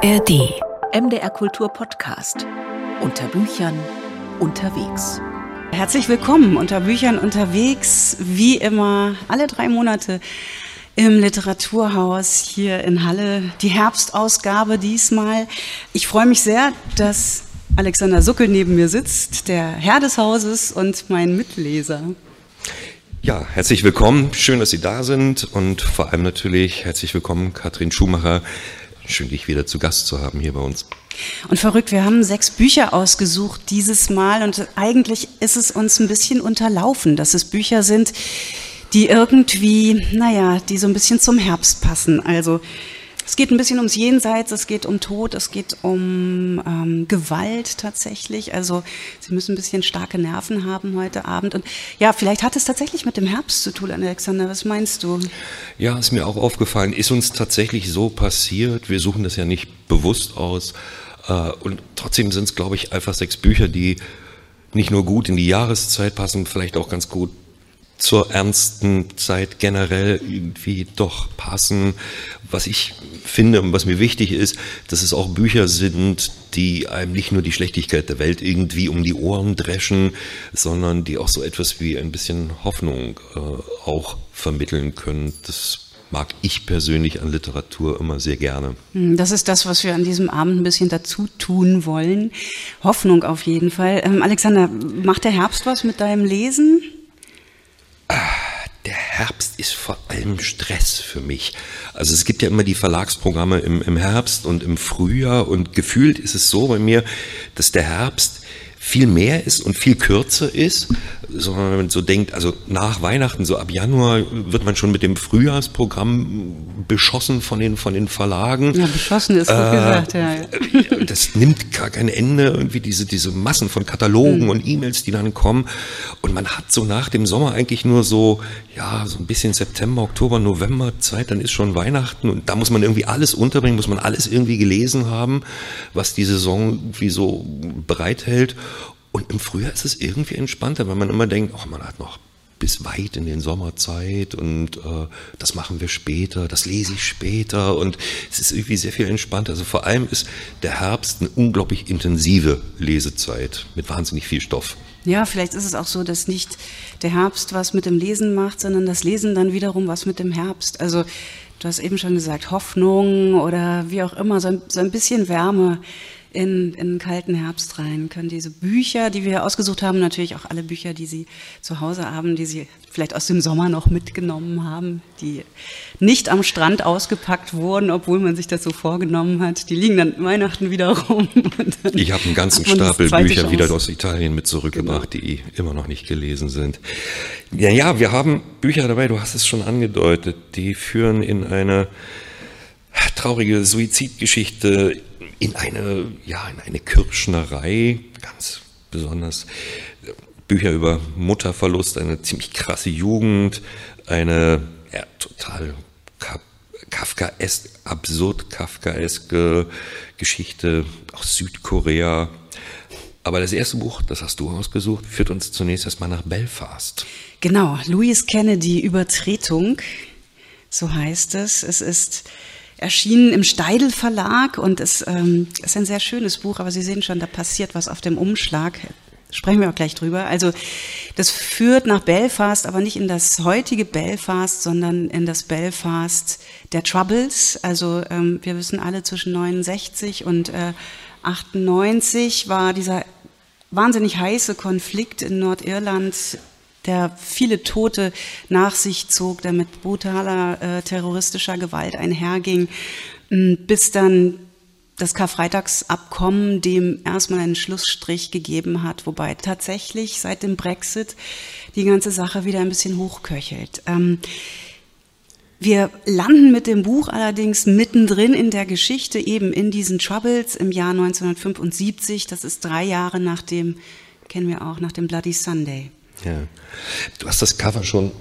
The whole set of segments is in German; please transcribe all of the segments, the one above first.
ARD. MDR Kultur Podcast. Unter Büchern unterwegs. Herzlich willkommen unter Büchern unterwegs, wie immer alle drei Monate im Literaturhaus hier in Halle. Die Herbstausgabe diesmal. Ich freue mich sehr, dass Alexander Suckel neben mir sitzt, der Herr des Hauses und mein Mitleser. Ja, herzlich willkommen. Schön, dass Sie da sind und vor allem natürlich herzlich willkommen, Katrin Schumacher. Schön, dich wieder zu Gast zu haben hier bei uns. Und verrückt, wir haben sechs Bücher ausgesucht dieses Mal und eigentlich ist es uns ein bisschen unterlaufen, dass es Bücher sind, die irgendwie, naja, die so ein bisschen zum Herbst passen. Also es geht ein bisschen ums Jenseits, es geht um Tod, es geht um ähm, Gewalt tatsächlich. Also Sie müssen ein bisschen starke Nerven haben heute Abend. Und ja, vielleicht hat es tatsächlich mit dem Herbst zu tun, Alexander. Was meinst du? Ja, ist mir auch aufgefallen. Ist uns tatsächlich so passiert. Wir suchen das ja nicht bewusst aus. Äh, und trotzdem sind es, glaube ich, einfach sechs Bücher, die nicht nur gut in die Jahreszeit passen, vielleicht auch ganz gut zur ernsten Zeit generell irgendwie doch passen. Was ich finde und was mir wichtig ist, dass es auch Bücher sind, die einem nicht nur die Schlechtigkeit der Welt irgendwie um die Ohren dreschen, sondern die auch so etwas wie ein bisschen Hoffnung äh, auch vermitteln können. Das mag ich persönlich an Literatur immer sehr gerne. Hm, das ist das, was wir an diesem Abend ein bisschen dazu tun wollen. Hoffnung auf jeden Fall. Ähm, Alexander, macht der Herbst was mit deinem Lesen? Der Herbst ist vor allem Stress für mich. Also es gibt ja immer die Verlagsprogramme im, im Herbst und im Frühjahr und gefühlt ist es so bei mir, dass der Herbst viel mehr ist und viel kürzer ist, sondern wenn man so denkt, also nach Weihnachten, so ab Januar wird man schon mit dem Frühjahrsprogramm beschossen von den, von den Verlagen. Ja, beschossen ist gut äh, gesagt, ja, ja. Das nimmt gar kein Ende, irgendwie diese, diese Massen von Katalogen mhm. und E-Mails, die dann kommen. Und man hat so nach dem Sommer eigentlich nur so, ja, so ein bisschen September, Oktober, November Zeit, dann ist schon Weihnachten und da muss man irgendwie alles unterbringen, muss man alles irgendwie gelesen haben, was die Saison irgendwie so bereithält. Und im Frühjahr ist es irgendwie entspannter, weil man immer denkt, oh, man hat noch bis weit in den Sommerzeit und äh, das machen wir später, das lese ich später und es ist irgendwie sehr viel entspannter. Also vor allem ist der Herbst eine unglaublich intensive Lesezeit mit wahnsinnig viel Stoff. Ja, vielleicht ist es auch so, dass nicht der Herbst was mit dem Lesen macht, sondern das Lesen dann wiederum was mit dem Herbst. Also du hast eben schon gesagt, Hoffnung oder wie auch immer, so ein, so ein bisschen Wärme in, in einen kalten Herbst rein, können diese Bücher, die wir ausgesucht haben, natürlich auch alle Bücher, die Sie zu Hause haben, die Sie vielleicht aus dem Sommer noch mitgenommen haben, die nicht am Strand ausgepackt wurden, obwohl man sich das so vorgenommen hat. Die liegen dann Weihnachten wieder rum. ich habe einen ganzen Stapel Bücher Chance. wieder aus Italien mit zurückgebracht, genau. die immer noch nicht gelesen sind. Ja, ja, wir haben Bücher dabei, du hast es schon angedeutet, die führen in eine traurige Suizidgeschichte in eine, ja, in eine Kirschnerei, ganz besonders Bücher über Mutterverlust, eine ziemlich krasse Jugend, eine ja, total Kafkaesk, absurd Kafkaeske Geschichte aus Südkorea. Aber das erste Buch, das hast du ausgesucht, führt uns zunächst erstmal nach Belfast. Genau, Louis Kennedy Übertretung, so heißt es. Es ist erschienen im Steidel Verlag und es ähm, ist ein sehr schönes Buch, aber Sie sehen schon, da passiert was auf dem Umschlag. Sprechen wir auch gleich drüber. Also das führt nach Belfast, aber nicht in das heutige Belfast, sondern in das Belfast der Troubles. Also ähm, wir wissen alle, zwischen 69 und äh, 98 war dieser wahnsinnig heiße Konflikt in Nordirland der viele Tote nach sich zog, der mit brutaler äh, terroristischer Gewalt einherging, bis dann das Karfreitagsabkommen dem erstmal einen Schlussstrich gegeben hat, wobei tatsächlich seit dem Brexit die ganze Sache wieder ein bisschen hochköchelt. Ähm, wir landen mit dem Buch allerdings mittendrin in der Geschichte, eben in diesen Troubles im Jahr 1975. Das ist drei Jahre nach dem, kennen wir auch, nach dem Bloody Sunday. Ja. Du hast das Cover schon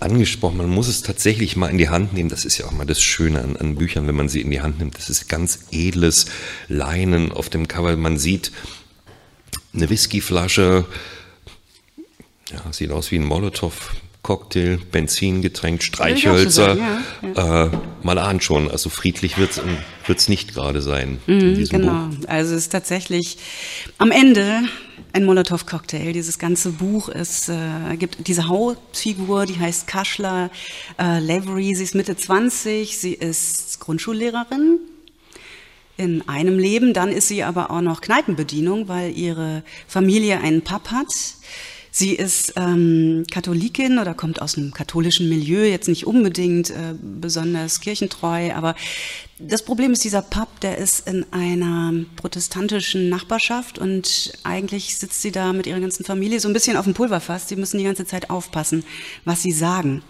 angesprochen, man muss es tatsächlich mal in die Hand nehmen. Das ist ja auch mal das Schöne an, an, Büchern, wenn man sie in die Hand nimmt. Das ist ganz edles Leinen auf dem Cover. Man sieht eine Whiskyflasche, ja, sieht aus wie ein Molotow. Cocktail, Benzin getränkt, Streichhölzer. Ja, ja. Äh, mal ahnen schon, also friedlich wird es nicht gerade sein. Mhm, genau, Buch. also es ist tatsächlich am Ende ein Molotow-Cocktail. Dieses ganze Buch ist, äh, gibt diese Hauptfigur, die heißt Kaschla äh, Lavery. Sie ist Mitte 20, sie ist Grundschullehrerin in einem Leben. Dann ist sie aber auch noch Kneipenbedienung, weil ihre Familie einen Pub hat. Sie ist ähm, Katholikin oder kommt aus einem katholischen Milieu, jetzt nicht unbedingt äh, besonders kirchentreu, aber das Problem ist, dieser Pub, der ist in einer protestantischen Nachbarschaft und eigentlich sitzt sie da mit ihrer ganzen Familie so ein bisschen auf dem Pulverfass. Sie müssen die ganze Zeit aufpassen, was sie sagen.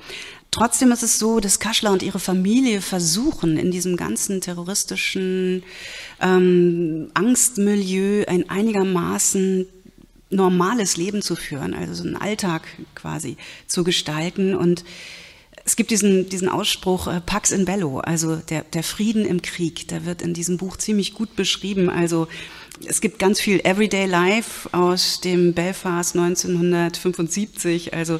Trotzdem ist es so, dass Kaschler und ihre Familie versuchen, in diesem ganzen terroristischen ähm, Angstmilieu ein einigermaßen normales Leben zu führen, also so einen Alltag quasi zu gestalten. Und es gibt diesen, diesen Ausspruch äh, Pax in Bello, also der, der Frieden im Krieg, der wird in diesem Buch ziemlich gut beschrieben. Also es gibt ganz viel Everyday Life aus dem Belfast 1975, also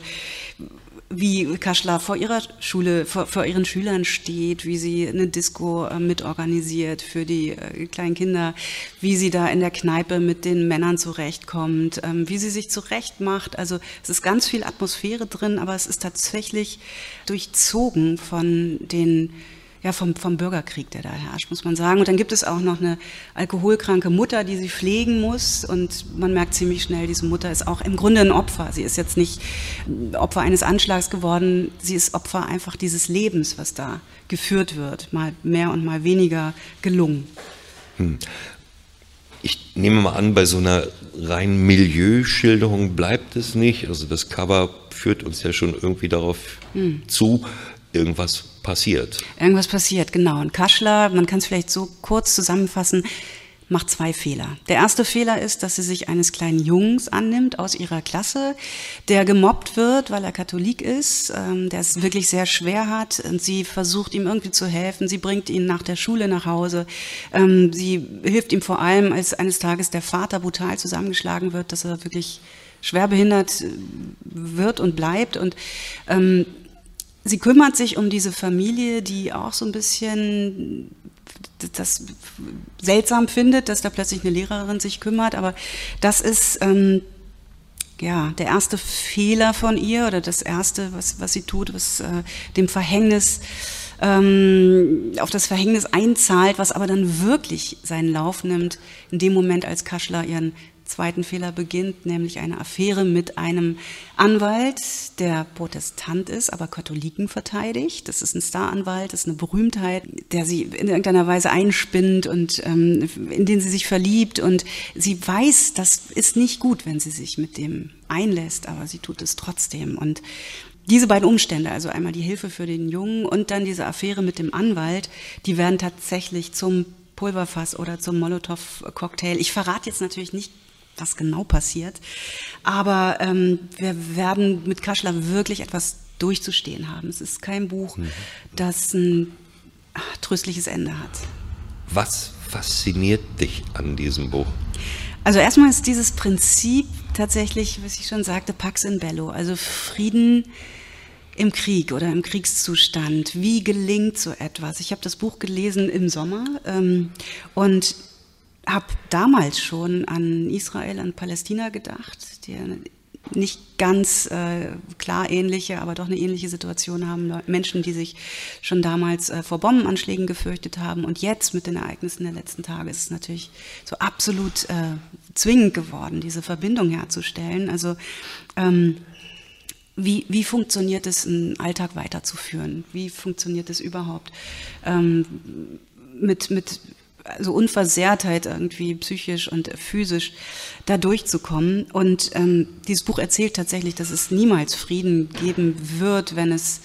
wie Kaschla vor ihrer Schule, vor, vor, ihren Schülern steht, wie sie eine Disco äh, mitorganisiert für die äh, kleinen Kinder, wie sie da in der Kneipe mit den Männern zurechtkommt, ähm, wie sie sich zurechtmacht. Also es ist ganz viel Atmosphäre drin, aber es ist tatsächlich durchzogen von den ja, vom, vom Bürgerkrieg, der da herrscht, muss man sagen. Und dann gibt es auch noch eine alkoholkranke Mutter, die sie pflegen muss. Und man merkt ziemlich schnell, diese Mutter ist auch im Grunde ein Opfer. Sie ist jetzt nicht Opfer eines Anschlags geworden, sie ist Opfer einfach dieses Lebens, was da geführt wird. Mal mehr und mal weniger gelungen. Hm. Ich nehme mal an, bei so einer rein Milieuschilderung bleibt es nicht. Also das Cover führt uns ja schon irgendwie darauf hm. zu, irgendwas passiert. Irgendwas passiert, genau. Und Kaschler, man kann es vielleicht so kurz zusammenfassen, macht zwei Fehler. Der erste Fehler ist, dass sie sich eines kleinen Jungs annimmt aus ihrer Klasse, der gemobbt wird, weil er Katholik ist, ähm, der es wirklich sehr schwer hat. Und sie versucht ihm irgendwie zu helfen. Sie bringt ihn nach der Schule nach Hause. Ähm, sie hilft ihm vor allem, als eines Tages der Vater brutal zusammengeschlagen wird, dass er wirklich schwer behindert wird und bleibt. Und ähm, sie kümmert sich um diese Familie, die auch so ein bisschen das seltsam findet, dass da plötzlich eine Lehrerin sich kümmert, aber das ist ähm, ja der erste Fehler von ihr oder das erste, was, was sie tut, was äh, dem Verhängnis ähm, auf das Verhängnis einzahlt, was aber dann wirklich seinen Lauf nimmt, in dem Moment, als Kaschler ihren zweiten Fehler beginnt, nämlich eine Affäre mit einem Anwalt, der Protestant ist, aber Katholiken verteidigt. Das ist ein Staranwalt, das ist eine Berühmtheit, der sie in irgendeiner Weise einspinnt und ähm, in den sie sich verliebt. Und sie weiß, das ist nicht gut, wenn sie sich mit dem einlässt, aber sie tut es trotzdem. Und diese beiden Umstände, also einmal die Hilfe für den Jungen und dann diese Affäre mit dem Anwalt, die werden tatsächlich zum Pulverfass oder zum Molotow-Cocktail. Ich verrate jetzt natürlich nicht was genau passiert. Aber ähm, wir werden mit Kaschler wirklich etwas durchzustehen haben. Es ist kein Buch, mhm. das ein tröstliches Ende hat. Was fasziniert dich an diesem Buch? Also erstmal ist dieses Prinzip tatsächlich, was ich schon sagte, Pax in Bello, also Frieden im Krieg oder im Kriegszustand. Wie gelingt so etwas? Ich habe das Buch gelesen im Sommer ähm, und habe damals schon an Israel, an Palästina gedacht, die nicht ganz äh, klar ähnliche, aber doch eine ähnliche Situation haben. Menschen, die sich schon damals äh, vor Bombenanschlägen gefürchtet haben und jetzt mit den Ereignissen der letzten Tage ist es natürlich so absolut äh, zwingend geworden, diese Verbindung herzustellen. Also ähm, wie, wie funktioniert es, einen Alltag weiterzuführen? Wie funktioniert es überhaupt? Ähm, mit, mit also Unversehrtheit irgendwie psychisch und physisch da durchzukommen. Und ähm, dieses Buch erzählt tatsächlich, dass es niemals Frieden geben wird, wenn es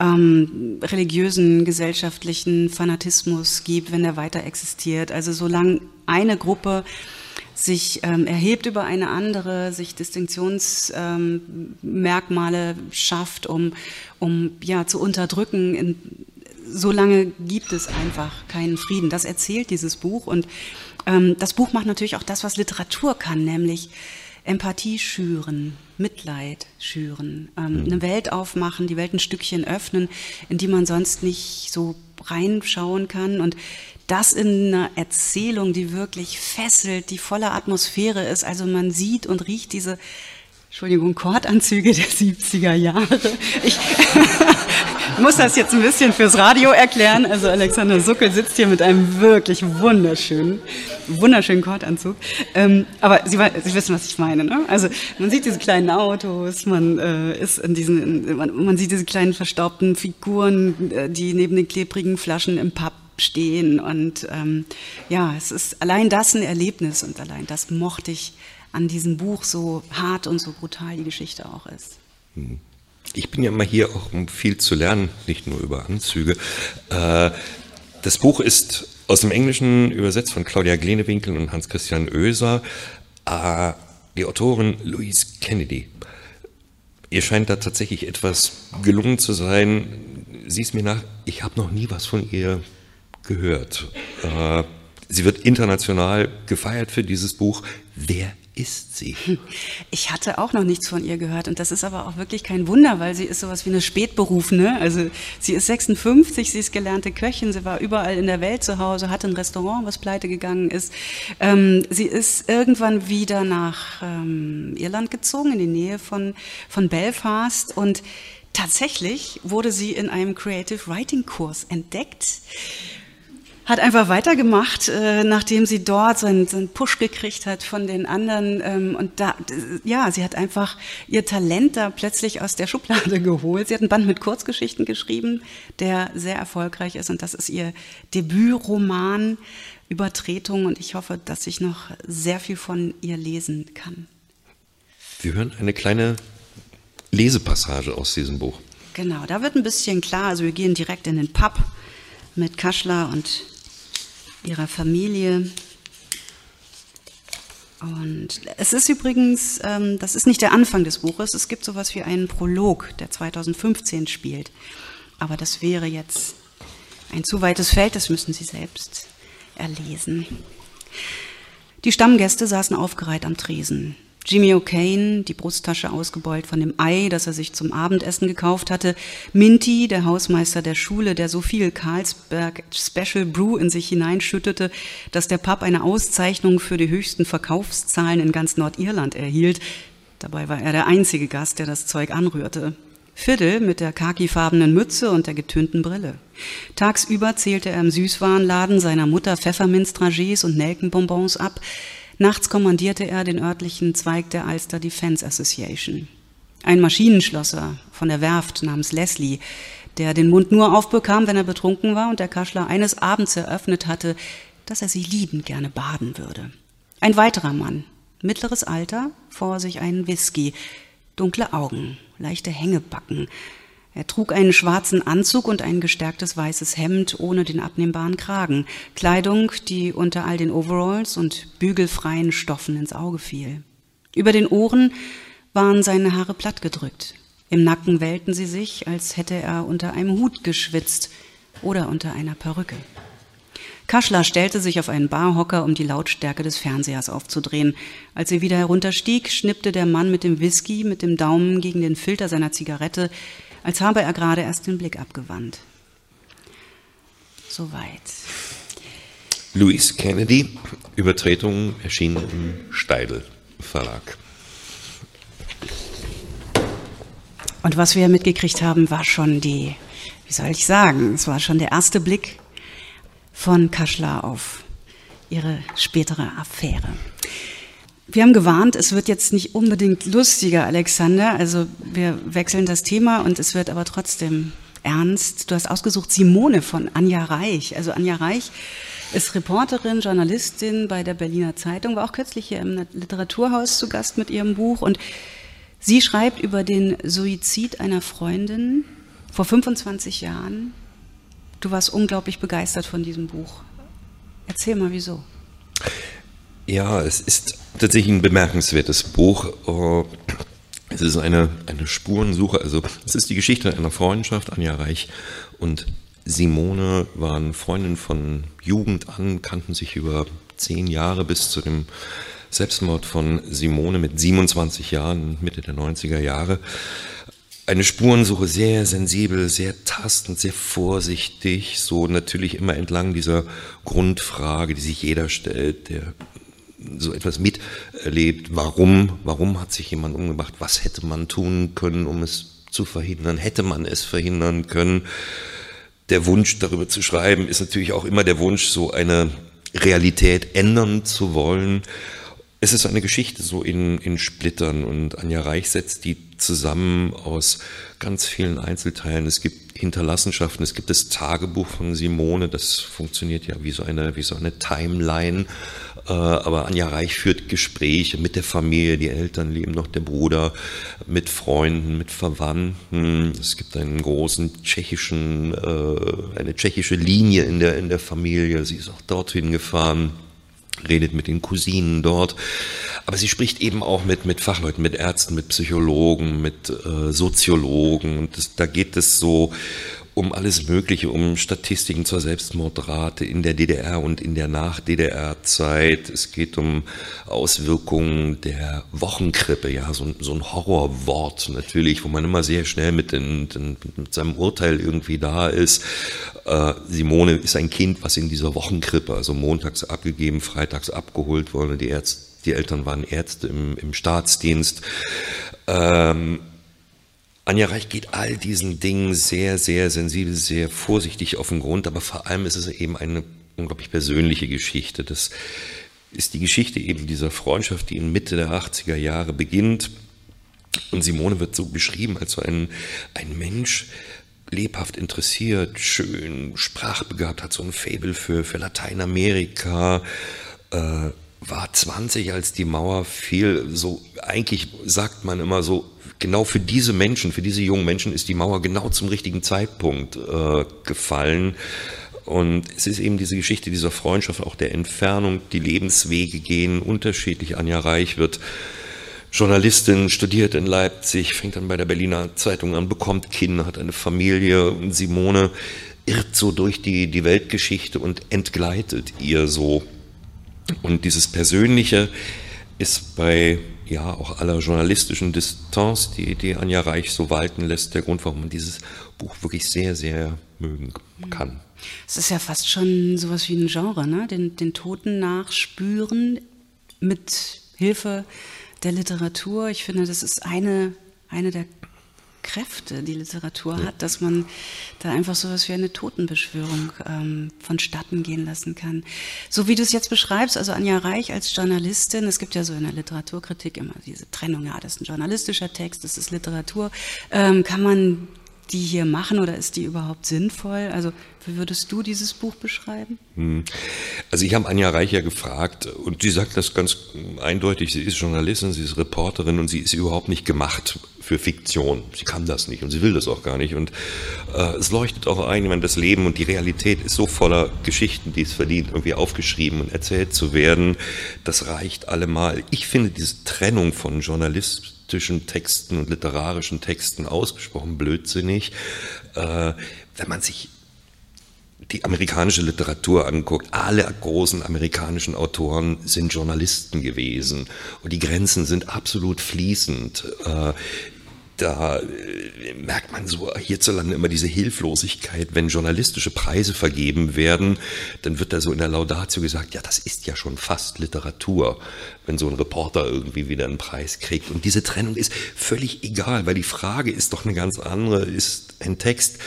ähm, religiösen, gesellschaftlichen Fanatismus gibt, wenn er weiter existiert. Also solange eine Gruppe sich ähm, erhebt über eine andere, sich Distinktionsmerkmale ähm, schafft, um, um ja, zu unterdrücken, in, so lange gibt es einfach keinen Frieden. Das erzählt dieses Buch. Und ähm, das Buch macht natürlich auch das, was Literatur kann, nämlich Empathie schüren, Mitleid schüren, ähm, mhm. eine Welt aufmachen, die Welt ein Stückchen öffnen, in die man sonst nicht so reinschauen kann. Und das in einer Erzählung, die wirklich fesselt, die voller Atmosphäre ist. Also man sieht und riecht diese, Entschuldigung, Kordanzüge der 70er Jahre. Ich muss das jetzt ein bisschen fürs Radio erklären. Also Alexander Suckel sitzt hier mit einem wirklich wunderschönen, wunderschönen Kordanzug. Ähm, aber Sie, Sie, wissen, was ich meine. Ne? Also man sieht diese kleinen Autos, man äh, ist in diesen, man, man, sieht diese kleinen verstaubten Figuren, äh, die neben den klebrigen Flaschen im Pub stehen. Und ähm, ja, es ist allein das ein Erlebnis und allein das mochte ich an diesem Buch, so hart und so brutal die Geschichte auch ist. Hm. Ich bin ja immer hier auch, um viel zu lernen, nicht nur über Anzüge. Äh, das Buch ist aus dem Englischen übersetzt von Claudia Glenewinkel und Hans-Christian Oeser. Äh, die Autorin Louise Kennedy. Ihr scheint da tatsächlich etwas gelungen zu sein. Sieh es mir nach, ich habe noch nie was von ihr gehört. Äh, sie wird international gefeiert für dieses Buch. Wer ist sie? Ich hatte auch noch nichts von ihr gehört und das ist aber auch wirklich kein Wunder, weil sie ist sowas wie eine Spätberufene. Also sie ist 56, sie ist gelernte Köchin, sie war überall in der Welt zu Hause, hatte ein Restaurant, was pleite gegangen ist. Ähm, sie ist irgendwann wieder nach ähm, Irland gezogen, in die Nähe von, von Belfast und tatsächlich wurde sie in einem Creative Writing Kurs entdeckt hat einfach weitergemacht, äh, nachdem sie dort so einen, so einen, Push gekriegt hat von den anderen. Ähm, und da, ja, sie hat einfach ihr Talent da plötzlich aus der Schublade geholt. Sie hat einen Band mit Kurzgeschichten geschrieben, der sehr erfolgreich ist. Und das ist ihr Debütroman Übertretung. Und ich hoffe, dass ich noch sehr viel von ihr lesen kann. Wir hören eine kleine Lesepassage aus diesem Buch. Genau, da wird ein bisschen klar. Also wir gehen direkt in den Pub mit Kaschler und ihrer Familie. Und es ist übrigens, ähm, das ist nicht der Anfang des Buches, es gibt sowas wie einen Prolog, der 2015 spielt. Aber das wäre jetzt ein zu weites Feld, das müssen Sie selbst erlesen. Die Stammgäste saßen aufgereiht am Tresen. Jimmy O'Kane, die Brusttasche ausgebeult von dem Ei, das er sich zum Abendessen gekauft hatte. Minty, der Hausmeister der Schule, der so viel Carlsberg Special Brew in sich hineinschüttete, dass der Pub eine Auszeichnung für die höchsten Verkaufszahlen in ganz Nordirland erhielt. Dabei war er der einzige Gast, der das Zeug anrührte. Fiddle mit der khakifarbenen Mütze und der getönten Brille. Tagsüber zählte er im Süßwarenladen seiner Mutter Pfefferminzdragees und Nelkenbonbons ab. Nachts kommandierte er den örtlichen Zweig der Ulster Defense Association. Ein Maschinenschlosser von der Werft namens Leslie, der den Mund nur aufbekam, wenn er betrunken war und der Kaschler eines Abends eröffnet hatte, dass er sie liebend gerne baden würde. Ein weiterer Mann, mittleres Alter, vor sich einen Whisky, dunkle Augen, leichte Hängebacken, er trug einen schwarzen Anzug und ein gestärktes weißes Hemd ohne den abnehmbaren Kragen, Kleidung, die unter all den Overalls und bügelfreien Stoffen ins Auge fiel. Über den Ohren waren seine Haare plattgedrückt. Im Nacken wellten sie sich, als hätte er unter einem Hut geschwitzt oder unter einer Perücke. Kaschler stellte sich auf einen Barhocker, um die Lautstärke des Fernsehers aufzudrehen. Als sie wieder herunterstieg, schnippte der Mann mit dem Whisky mit dem Daumen gegen den Filter seiner Zigarette, als habe er gerade erst den Blick abgewandt. Soweit. Louis Kennedy, Übertretung erschienen im Steidel Verlag. Und was wir mitgekriegt haben, war schon die, wie soll ich sagen, es war schon der erste Blick von Kaschler auf ihre spätere Affäre. Wir haben gewarnt, es wird jetzt nicht unbedingt lustiger, Alexander. Also wir wechseln das Thema und es wird aber trotzdem ernst. Du hast ausgesucht Simone von Anja Reich. Also Anja Reich ist Reporterin, Journalistin bei der Berliner Zeitung, war auch kürzlich hier im Literaturhaus zu Gast mit ihrem Buch und sie schreibt über den Suizid einer Freundin vor 25 Jahren. Du warst unglaublich begeistert von diesem Buch. Erzähl mal, wieso. Ja, es ist tatsächlich ein bemerkenswertes Buch. Äh, es ist eine, eine Spurensuche, also es ist die Geschichte einer Freundschaft, Anja Reich und Simone waren Freundinnen von Jugend an, kannten sich über zehn Jahre bis zu dem Selbstmord von Simone mit 27 Jahren, Mitte der 90er Jahre. Eine Spurensuche sehr sensibel, sehr tastend, sehr vorsichtig, so natürlich immer entlang dieser Grundfrage, die sich jeder stellt, der so etwas miterlebt. Warum, warum hat sich jemand umgebracht? Was hätte man tun können, um es zu verhindern? Hätte man es verhindern können? Der Wunsch, darüber zu schreiben, ist natürlich auch immer der Wunsch, so eine Realität ändern zu wollen. Es ist eine Geschichte so in, in Splittern und Anja Reich setzt die zusammen aus ganz vielen Einzelteilen. Es gibt Hinterlassenschaften, es gibt das Tagebuch von Simone, das funktioniert ja wie so eine, wie so eine Timeline. Äh, aber Anja Reich führt Gespräche mit der Familie, die Eltern leben noch, der Bruder, mit Freunden, mit Verwandten. Es gibt einen großen tschechischen, äh, eine tschechische Linie in der, in der Familie. Sie ist auch dorthin gefahren redet mit den Cousinen dort. Aber sie spricht eben auch mit, mit Fachleuten, mit Ärzten, mit Psychologen, mit äh, Soziologen. Und das, da geht es so um alles Mögliche, um Statistiken zur Selbstmordrate in der DDR und in der Nach-DDR-Zeit. Es geht um Auswirkungen der Wochenkrippe, ja, so, so ein Horrorwort natürlich, wo man immer sehr schnell mit, den, den, mit seinem Urteil irgendwie da ist. Äh, Simone ist ein Kind, was in dieser Wochenkrippe, also montags abgegeben, freitags abgeholt wurde. Die, Ärzte, die Eltern waren Ärzte im, im Staatsdienst. Ähm, Anja Reich geht all diesen Dingen sehr, sehr sensibel, sehr vorsichtig auf den Grund, aber vor allem ist es eben eine unglaublich persönliche Geschichte. Das ist die Geschichte eben dieser Freundschaft, die in Mitte der 80er Jahre beginnt. Und Simone wird so beschrieben als so ein, ein Mensch, lebhaft interessiert, schön, sprachbegabt, hat so ein Faible für, für Lateinamerika, äh, war 20, als die Mauer fiel. So, eigentlich sagt man immer so, genau für diese Menschen, für diese jungen Menschen ist die Mauer genau zum richtigen Zeitpunkt äh, gefallen. Und es ist eben diese Geschichte dieser Freundschaft, auch der Entfernung, die Lebenswege gehen unterschiedlich. Anja Reich wird Journalistin, studiert in Leipzig, fängt dann bei der Berliner Zeitung an, bekommt Kinder, hat eine Familie. Und Simone irrt so durch die, die Weltgeschichte und entgleitet ihr so. Und dieses Persönliche ist bei ja auch aller journalistischen Distanz, die, die Anja Reich so walten lässt, der Grund, warum man dieses Buch wirklich sehr, sehr mögen kann. Es ist ja fast schon sowas wie ein Genre, ne? den, den Toten nachspüren mit Hilfe der Literatur. Ich finde, das ist eine, eine der Kräfte die Literatur ja. hat, dass man da einfach sowas wie eine Totenbeschwörung ähm, vonstatten gehen lassen kann. So wie du es jetzt beschreibst, also Anja Reich als Journalistin, es gibt ja so in der Literaturkritik immer diese Trennung, ja, das ist ein journalistischer Text, das ist Literatur. Ähm, kann man die hier machen oder ist die überhaupt sinnvoll? Also wie würdest du dieses Buch beschreiben? Hm. Also ich habe Anja Reich ja gefragt und sie sagt das ganz eindeutig, sie ist Journalistin, sie ist Reporterin und sie ist überhaupt nicht gemacht für Fiktion. Sie kann das nicht und sie will das auch gar nicht. Und äh, es leuchtet auch ein, wenn das Leben und die Realität ist so voller Geschichten, die es verdient, irgendwie aufgeschrieben und erzählt zu werden. Das reicht allemal. Ich finde diese Trennung von Journalist journalistischen Texten und literarischen Texten ausgesprochen blödsinnig. Äh, wenn man sich die amerikanische Literatur anguckt, alle großen amerikanischen Autoren sind Journalisten gewesen und die Grenzen sind absolut fließend. Da äh, merkt man so hierzulande immer diese Hilflosigkeit, wenn journalistische Preise vergeben werden, dann wird da so in der Laudatio gesagt, ja, das ist ja schon fast Literatur, wenn so ein Reporter irgendwie wieder einen Preis kriegt. Und diese Trennung ist völlig egal, weil die Frage ist doch eine ganz andere, ist ein Text,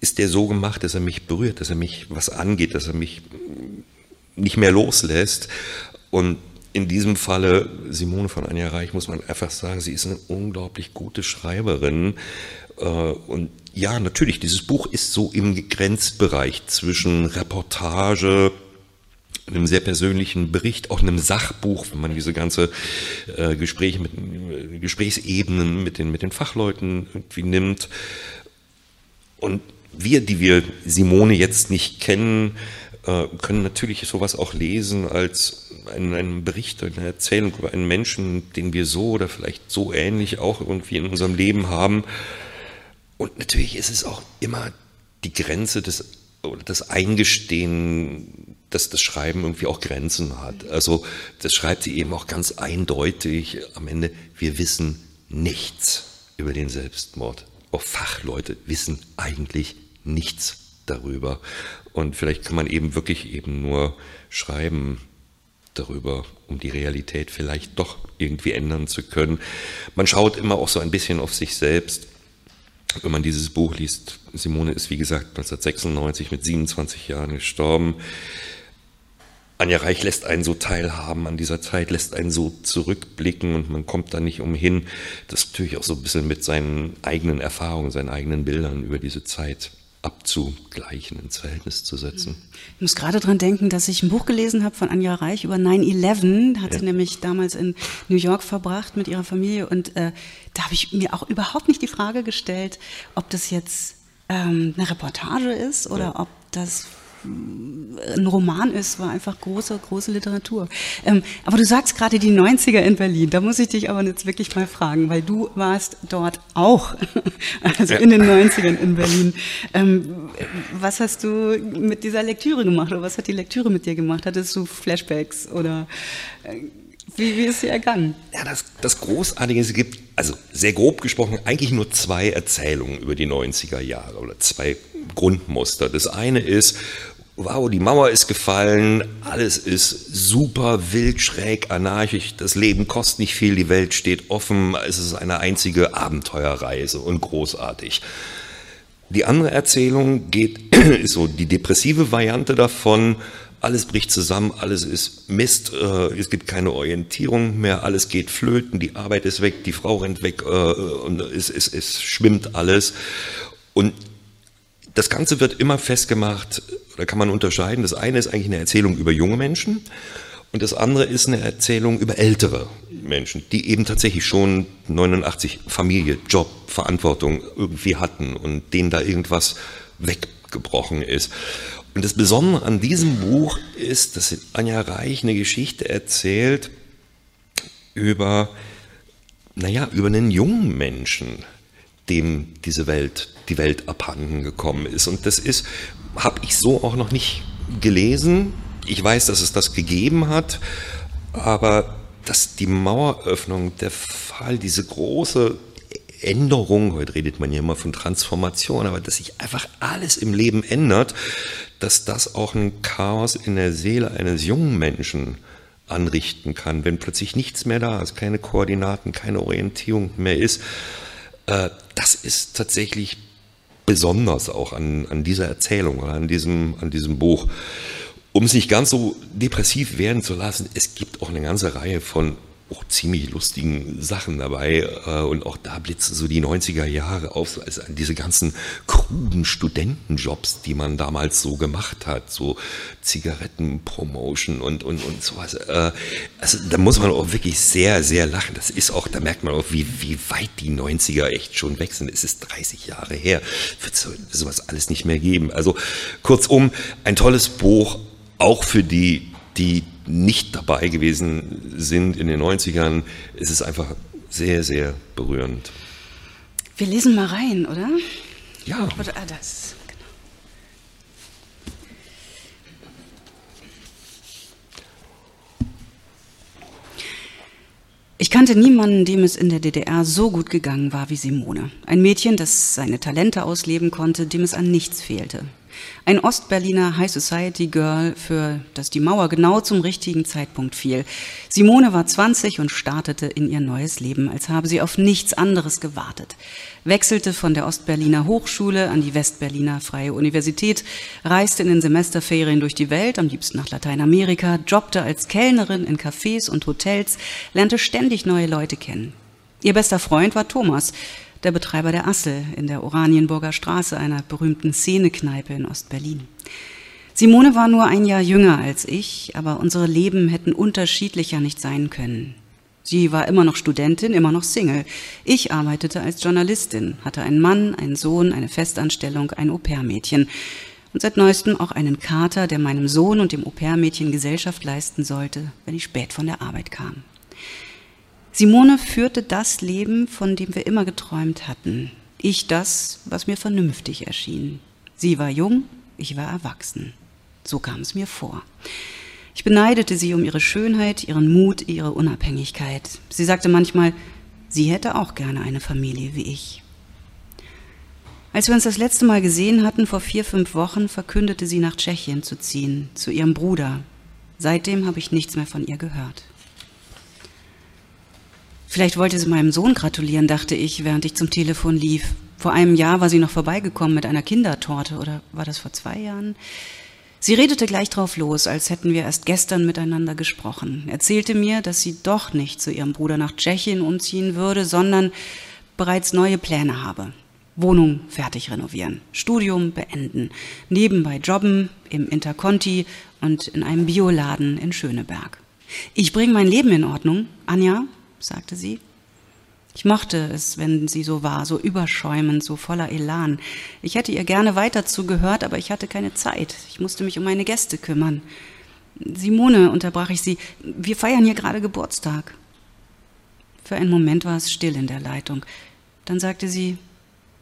ist der so gemacht, dass er mich berührt, dass er mich was angeht, dass er mich nicht mehr loslässt. Und in diesem Falle Simone von Anja Reich muss man einfach sagen, sie ist eine unglaublich gute Schreiberin. Äh, und ja, natürlich, dieses Buch ist so im Grenzbereich zwischen Reportage, einem sehr persönlichen Bericht, auch einem Sachbuch, wenn man diese ganze äh, Gespräche mit äh, Gesprächsebenen mit den, mit den Fachleuten irgendwie nimmt. Und wir, die wir Simone jetzt nicht kennen, können natürlich sowas auch lesen als einen, einen Bericht, eine Erzählung über einen Menschen, den wir so oder vielleicht so ähnlich auch irgendwie in unserem Leben haben. Und natürlich ist es auch immer die Grenze des, oder das Eingestehen dass das Schreiben irgendwie auch Grenzen hat. Also das schreibt sie eben auch ganz eindeutig am Ende, wir wissen nichts über den Selbstmord. Auch Fachleute wissen eigentlich nichts darüber. Und vielleicht kann man eben wirklich eben nur schreiben darüber, um die Realität vielleicht doch irgendwie ändern zu können. Man schaut immer auch so ein bisschen auf sich selbst. Wenn man dieses Buch liest, Simone ist wie gesagt 1996 mit 27 Jahren gestorben. Anja Reich lässt einen so teilhaben an dieser Zeit, lässt einen so zurückblicken und man kommt da nicht umhin, das natürlich auch so ein bisschen mit seinen eigenen Erfahrungen, seinen eigenen Bildern über diese Zeit abzugleichen, ins Verhältnis zu setzen. Ich muss gerade dran denken, dass ich ein Buch gelesen habe von Anja Reich über 9-11. Hat ja. sie nämlich damals in New York verbracht mit ihrer Familie. Und äh, da habe ich mir auch überhaupt nicht die Frage gestellt, ob das jetzt ähm, eine Reportage ist oder ja. ob das ein Roman ist, war einfach große, große Literatur. Ähm, aber du sagst gerade die 90er in Berlin. Da muss ich dich aber jetzt wirklich mal fragen, weil du warst dort auch, also ja. in den 90ern in Berlin. Ähm, was hast du mit dieser Lektüre gemacht oder was hat die Lektüre mit dir gemacht? Hattest du Flashbacks oder äh, wie, wie ist sie ergangen? Ja, das, das Großartige ist, es gibt, also sehr grob gesprochen, eigentlich nur zwei Erzählungen über die 90er Jahre oder zwei Grundmuster. Das eine ist, wow, die Mauer ist gefallen, alles ist super wild, schräg, anarchisch, das Leben kostet nicht viel, die Welt steht offen, es ist eine einzige Abenteuerreise und großartig. Die andere Erzählung geht, ist so die depressive Variante davon, alles bricht zusammen, alles ist Mist, äh, es gibt keine Orientierung mehr, alles geht flöten, die Arbeit ist weg, die Frau rennt weg äh, und es, es, es schwimmt alles. Und das Ganze wird immer festgemacht, da kann man unterscheiden. Das eine ist eigentlich eine Erzählung über junge Menschen und das andere ist eine Erzählung über ältere Menschen, die eben tatsächlich schon 89 Familie, Job, Verantwortung irgendwie hatten und denen da irgendwas weggebrochen ist. Und das Besondere an diesem Buch ist, dass Anja Reich eine Geschichte erzählt über, naja, über einen jungen Menschen, dem diese Welt, die Welt abhanden gekommen ist. Und das ist, habe ich so auch noch nicht gelesen. Ich weiß, dass es das gegeben hat, aber dass die Maueröffnung, der Fall, diese große Änderung, heute redet man ja immer von Transformation, aber dass sich einfach alles im Leben ändert, dass das auch ein Chaos in der Seele eines jungen Menschen anrichten kann, wenn plötzlich nichts mehr da ist, keine Koordinaten, keine Orientierung mehr ist. Äh, das ist tatsächlich besonders auch an, an dieser Erzählung oder an diesem, an diesem Buch. Um es nicht ganz so depressiv werden zu lassen, es gibt auch eine ganze Reihe von auch ziemlich lustigen Sachen dabei. Äh, und auch da blitzen so die 90er Jahre auf, also diese ganzen kruden Studentenjobs, die man damals so gemacht hat, so Zigarettenpromotion und, und, und sowas. Äh, also da muss man auch wirklich sehr, sehr lachen. Das ist auch, da merkt man auch, wie, wie weit die 90er echt schon weg sind. Es ist 30 Jahre her. Wird so, sowas alles nicht mehr geben. Also kurzum, ein tolles Buch, auch für die, die nicht dabei gewesen sind in den 90ern, ist es einfach sehr, sehr berührend. Wir lesen mal rein, oder? Ja. Oder, ah, das, genau. Ich kannte niemanden, dem es in der DDR so gut gegangen war wie Simone. Ein Mädchen, das seine Talente ausleben konnte, dem es an nichts fehlte. Ein Ostberliner High Society Girl, für das die Mauer genau zum richtigen Zeitpunkt fiel. Simone war 20 und startete in ihr neues Leben, als habe sie auf nichts anderes gewartet. Wechselte von der Ostberliner Hochschule an die Westberliner Freie Universität, reiste in den Semesterferien durch die Welt, am liebsten nach Lateinamerika, jobbte als Kellnerin in Cafés und Hotels, lernte ständig neue Leute kennen. Ihr bester Freund war Thomas, der Betreiber der Assel in der Oranienburger Straße, einer berühmten Szenekneipe in Ostberlin. Simone war nur ein Jahr jünger als ich, aber unsere Leben hätten unterschiedlicher nicht sein können. Sie war immer noch Studentin, immer noch Single. Ich arbeitete als Journalistin, hatte einen Mann, einen Sohn, eine Festanstellung, ein Au-pair-Mädchen und seit neuestem auch einen Kater, der meinem Sohn und dem Au-pair-Mädchen Gesellschaft leisten sollte, wenn ich spät von der Arbeit kam. Simone führte das Leben, von dem wir immer geträumt hatten. Ich das, was mir vernünftig erschien. Sie war jung, ich war erwachsen. So kam es mir vor. Ich beneidete sie um ihre Schönheit, ihren Mut, ihre Unabhängigkeit. Sie sagte manchmal, sie hätte auch gerne eine Familie wie ich. Als wir uns das letzte Mal gesehen hatten, vor vier, fünf Wochen, verkündete sie, nach Tschechien zu ziehen, zu ihrem Bruder. Seitdem habe ich nichts mehr von ihr gehört. Vielleicht wollte sie meinem Sohn gratulieren, dachte ich, während ich zum Telefon lief. Vor einem Jahr war sie noch vorbeigekommen mit einer Kindertorte, oder war das vor zwei Jahren? Sie redete gleich drauf los, als hätten wir erst gestern miteinander gesprochen, erzählte mir, dass sie doch nicht zu ihrem Bruder nach Tschechien umziehen würde, sondern bereits neue Pläne habe. Wohnung fertig renovieren, Studium beenden, nebenbei jobben im Interconti und in einem Bioladen in Schöneberg. Ich bringe mein Leben in Ordnung, Anja, sagte sie. Ich mochte es, wenn sie so war, so überschäumend, so voller Elan. Ich hätte ihr gerne weiter zugehört, aber ich hatte keine Zeit. Ich musste mich um meine Gäste kümmern. Simone, unterbrach ich sie, wir feiern hier gerade Geburtstag. Für einen Moment war es still in der Leitung. Dann sagte sie,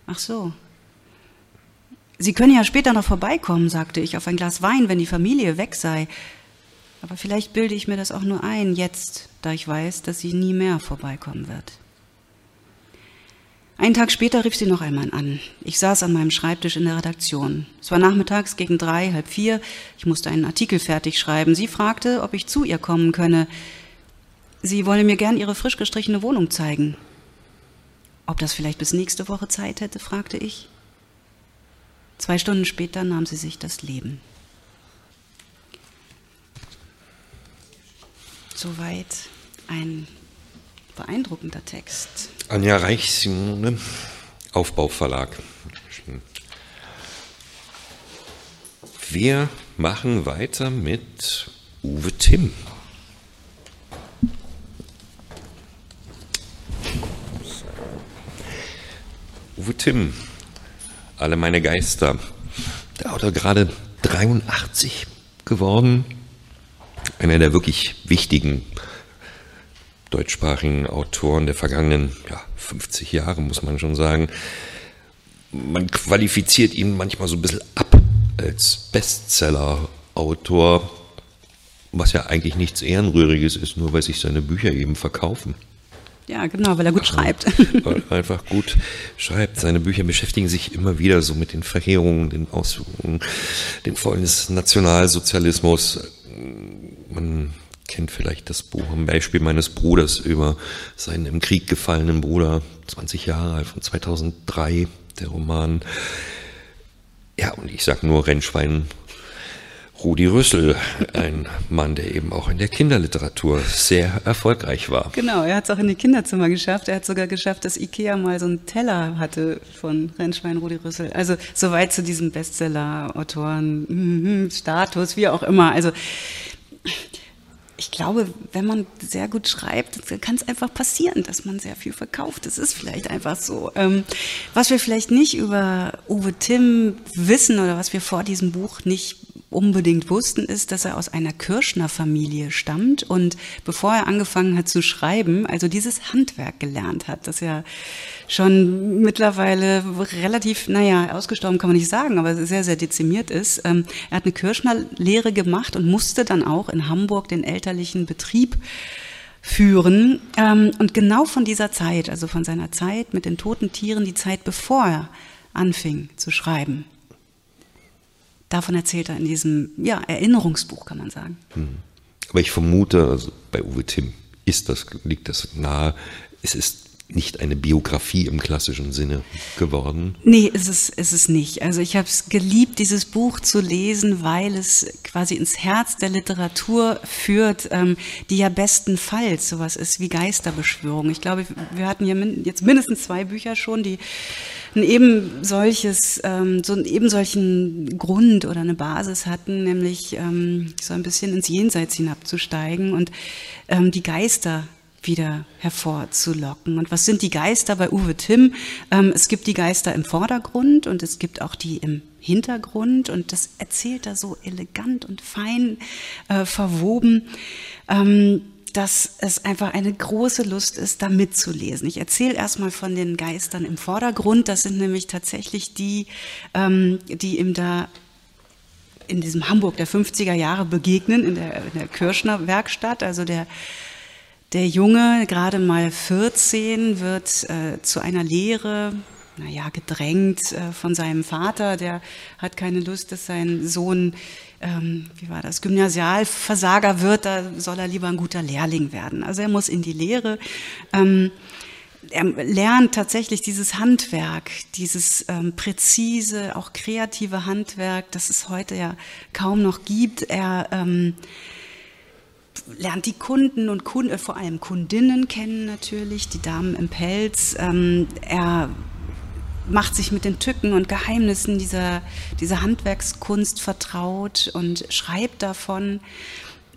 ach so. Sie können ja später noch vorbeikommen, sagte ich, auf ein Glas Wein, wenn die Familie weg sei. Aber vielleicht bilde ich mir das auch nur ein, jetzt, da ich weiß, dass sie nie mehr vorbeikommen wird. Einen Tag später rief sie noch einmal an. Ich saß an meinem Schreibtisch in der Redaktion. Es war nachmittags gegen drei, halb vier. Ich musste einen Artikel fertig schreiben. Sie fragte, ob ich zu ihr kommen könne. Sie wolle mir gern ihre frisch gestrichene Wohnung zeigen. Ob das vielleicht bis nächste Woche Zeit hätte, fragte ich. Zwei Stunden später nahm sie sich das Leben. Soweit ein beeindruckender Text. Anja Reichsimone, Aufbauverlag. Wir machen weiter mit Uwe Timm. Uwe Timm, alle meine Geister. Der Autor gerade 83 geworden. Einer der wirklich wichtigen deutschsprachigen Autoren der vergangenen ja, 50 Jahre, muss man schon sagen. Man qualifiziert ihn manchmal so ein bisschen ab als Bestseller-Autor, was ja eigentlich nichts Ehrenrühriges ist, nur weil sich seine Bücher eben verkaufen. Ja, genau, weil er gut schreibt. Weil er einfach gut schreibt. Seine Bücher beschäftigen sich immer wieder so mit den Verheerungen, den Auswirkungen, den Folgen des Nationalsozialismus. Man kennt vielleicht das Buch am Beispiel meines Bruders über seinen im Krieg gefallenen Bruder, 20 Jahre alt, von 2003, der Roman. Ja, und ich sag nur Rennschwein Rudi Rüssel, ein Mann, der eben auch in der Kinderliteratur sehr erfolgreich war. Genau, er hat es auch in die Kinderzimmer geschafft. Er hat sogar geschafft, dass Ikea mal so einen Teller hatte von Rennschwein Rudi Rüssel. Also soweit zu diesem Bestseller-Autoren-Status, wie auch immer. Also ich glaube, wenn man sehr gut schreibt, kann es einfach passieren, dass man sehr viel verkauft. Das ist vielleicht einfach so. Ähm, was wir vielleicht nicht über Uwe Timm wissen oder was wir vor diesem Buch nicht unbedingt wussten, ist, dass er aus einer Kirschner-Familie stammt und bevor er angefangen hat zu schreiben, also dieses Handwerk gelernt hat, das ja schon mittlerweile relativ, naja, ausgestorben kann man nicht sagen, aber sehr, sehr dezimiert ist. Ähm, er hat eine Kirschner-Lehre gemacht und musste dann auch in Hamburg den elterlichen Betrieb führen. Ähm, und genau von dieser Zeit, also von seiner Zeit mit den toten Tieren, die Zeit bevor er anfing zu schreiben, Davon erzählt er in diesem ja, Erinnerungsbuch, kann man sagen. Hm. Aber ich vermute, also bei Uwe Timm ist das, liegt das nahe, es ist nicht eine Biografie im klassischen Sinne geworden? Nee, ist es, ist es nicht. Also ich habe es geliebt, dieses Buch zu lesen, weil es quasi ins Herz der Literatur führt, ähm, die ja bestenfalls sowas ist wie Geisterbeschwörung. Ich glaube, wir hatten hier min jetzt mindestens zwei Bücher schon, die ein eben solches, ähm, so einen eben solchen Grund oder eine Basis hatten, nämlich ähm, so ein bisschen ins Jenseits hinabzusteigen und ähm, die Geister wieder hervorzulocken. Und was sind die Geister bei Uwe Timm? Ähm, es gibt die Geister im Vordergrund und es gibt auch die im Hintergrund und das erzählt er so elegant und fein äh, verwoben. Ähm, dass es einfach eine große Lust ist, da mitzulesen. Ich erzähle erstmal von den Geistern im Vordergrund. Das sind nämlich tatsächlich die, ähm, die ihm da in diesem Hamburg der 50er Jahre begegnen, in der, in der Kirschner Werkstatt. Also der, der Junge, gerade mal 14, wird äh, zu einer Lehre, naja, gedrängt äh, von seinem Vater. Der hat keine Lust, dass sein Sohn, ähm, wie war das, Gymnasialversager wird. Da soll er lieber ein guter Lehrling werden. Also er muss in die Lehre. Ähm, er lernt tatsächlich dieses Handwerk, dieses ähm, präzise, auch kreative Handwerk, das es heute ja kaum noch gibt. Er ähm, lernt die Kunden und Kunden, äh, vor allem Kundinnen kennen natürlich, die Damen im Pelz. Ähm, er macht sich mit den Tücken und Geheimnissen dieser, dieser Handwerkskunst vertraut und schreibt davon.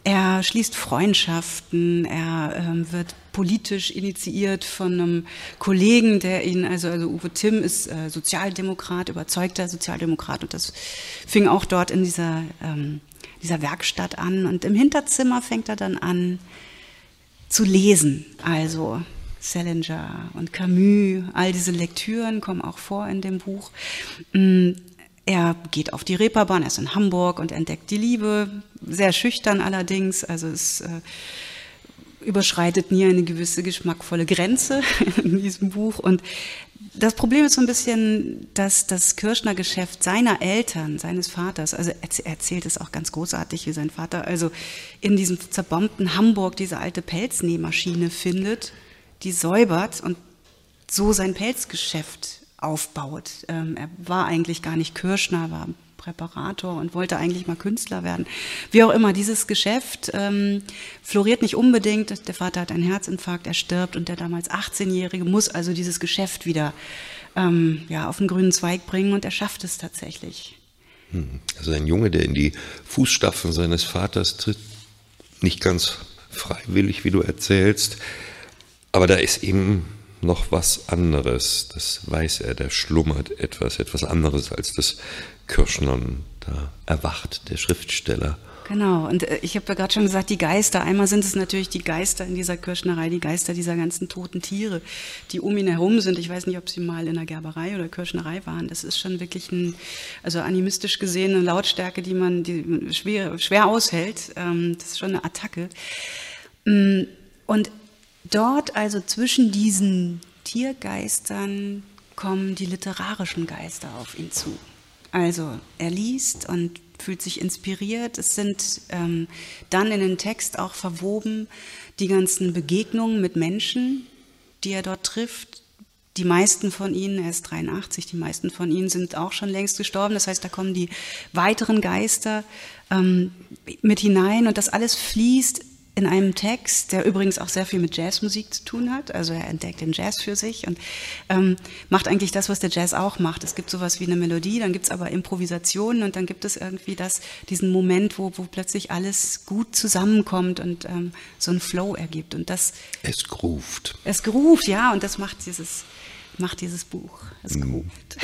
Er schließt Freundschaften, er ähm, wird politisch initiiert von einem Kollegen, der ihn, also, also Uwe Timm ist äh, Sozialdemokrat, überzeugter Sozialdemokrat und das fing auch dort in dieser, ähm, dieser Werkstatt an. Und im Hinterzimmer fängt er dann an zu lesen, also Salinger und Camus, all diese Lektüren kommen auch vor in dem Buch. Mm, er geht auf die Reeperbahn, er ist in Hamburg und entdeckt die Liebe, sehr schüchtern allerdings, also es äh, überschreitet nie eine gewisse geschmackvolle Grenze in diesem Buch. Und das Problem ist so ein bisschen, dass das Kirschner-Geschäft seiner Eltern, seines Vaters, also er erzählt es auch ganz großartig, wie sein Vater also in diesem zerbombten Hamburg diese alte Pelznähmaschine findet, die säubert und so sein Pelzgeschäft aufbaut. Ähm, er war eigentlich gar nicht Kirschner, war Präparator und wollte eigentlich mal Künstler werden. Wie auch immer, dieses Geschäft ähm, floriert nicht unbedingt. Der Vater hat einen Herzinfarkt, er stirbt und der damals 18-Jährige muss also dieses Geschäft wieder ähm, ja, auf den grünen Zweig bringen und er schafft es tatsächlich. Hm. Also ein Junge, der in die Fußstapfen seines Vaters tritt, nicht ganz freiwillig, wie du erzählst, aber da ist eben noch was anderes. Das weiß er, da schlummert etwas, etwas anderes als das Kirschnern. Da erwacht der Schriftsteller. Genau, und äh, ich habe ja gerade schon gesagt, die Geister. Einmal sind es natürlich die Geister in dieser Kirschnerei, die Geister dieser ganzen toten Tiere, die um ihn herum sind. Ich weiß nicht, ob sie mal in der Gerberei oder Kirschnerei waren. Das ist schon wirklich ein, also animistisch gesehen, eine Lautstärke, die man die schwer, schwer aushält. Ähm, das ist schon eine Attacke. Mm, und dort, also zwischen diesen Tiergeistern, kommen die literarischen Geister auf ihn zu. Also er liest und fühlt sich inspiriert. Es sind ähm, dann in den Text auch verwoben die ganzen Begegnungen mit Menschen, die er dort trifft. Die meisten von ihnen, er ist 83, die meisten von ihnen sind auch schon längst gestorben. Das heißt, da kommen die weiteren Geister ähm, mit hinein und das alles fließt in einem Text, der übrigens auch sehr viel mit Jazzmusik zu tun hat. Also er entdeckt den Jazz für sich und ähm, macht eigentlich das, was der Jazz auch macht. Es gibt sowas wie eine Melodie, dann gibt es aber Improvisationen und dann gibt es irgendwie das, diesen Moment, wo, wo plötzlich alles gut zusammenkommt und ähm, so ein Flow ergibt. Und das es groovt. Es groovt, ja, und das macht dieses, macht dieses Buch. Es mhm. groovt.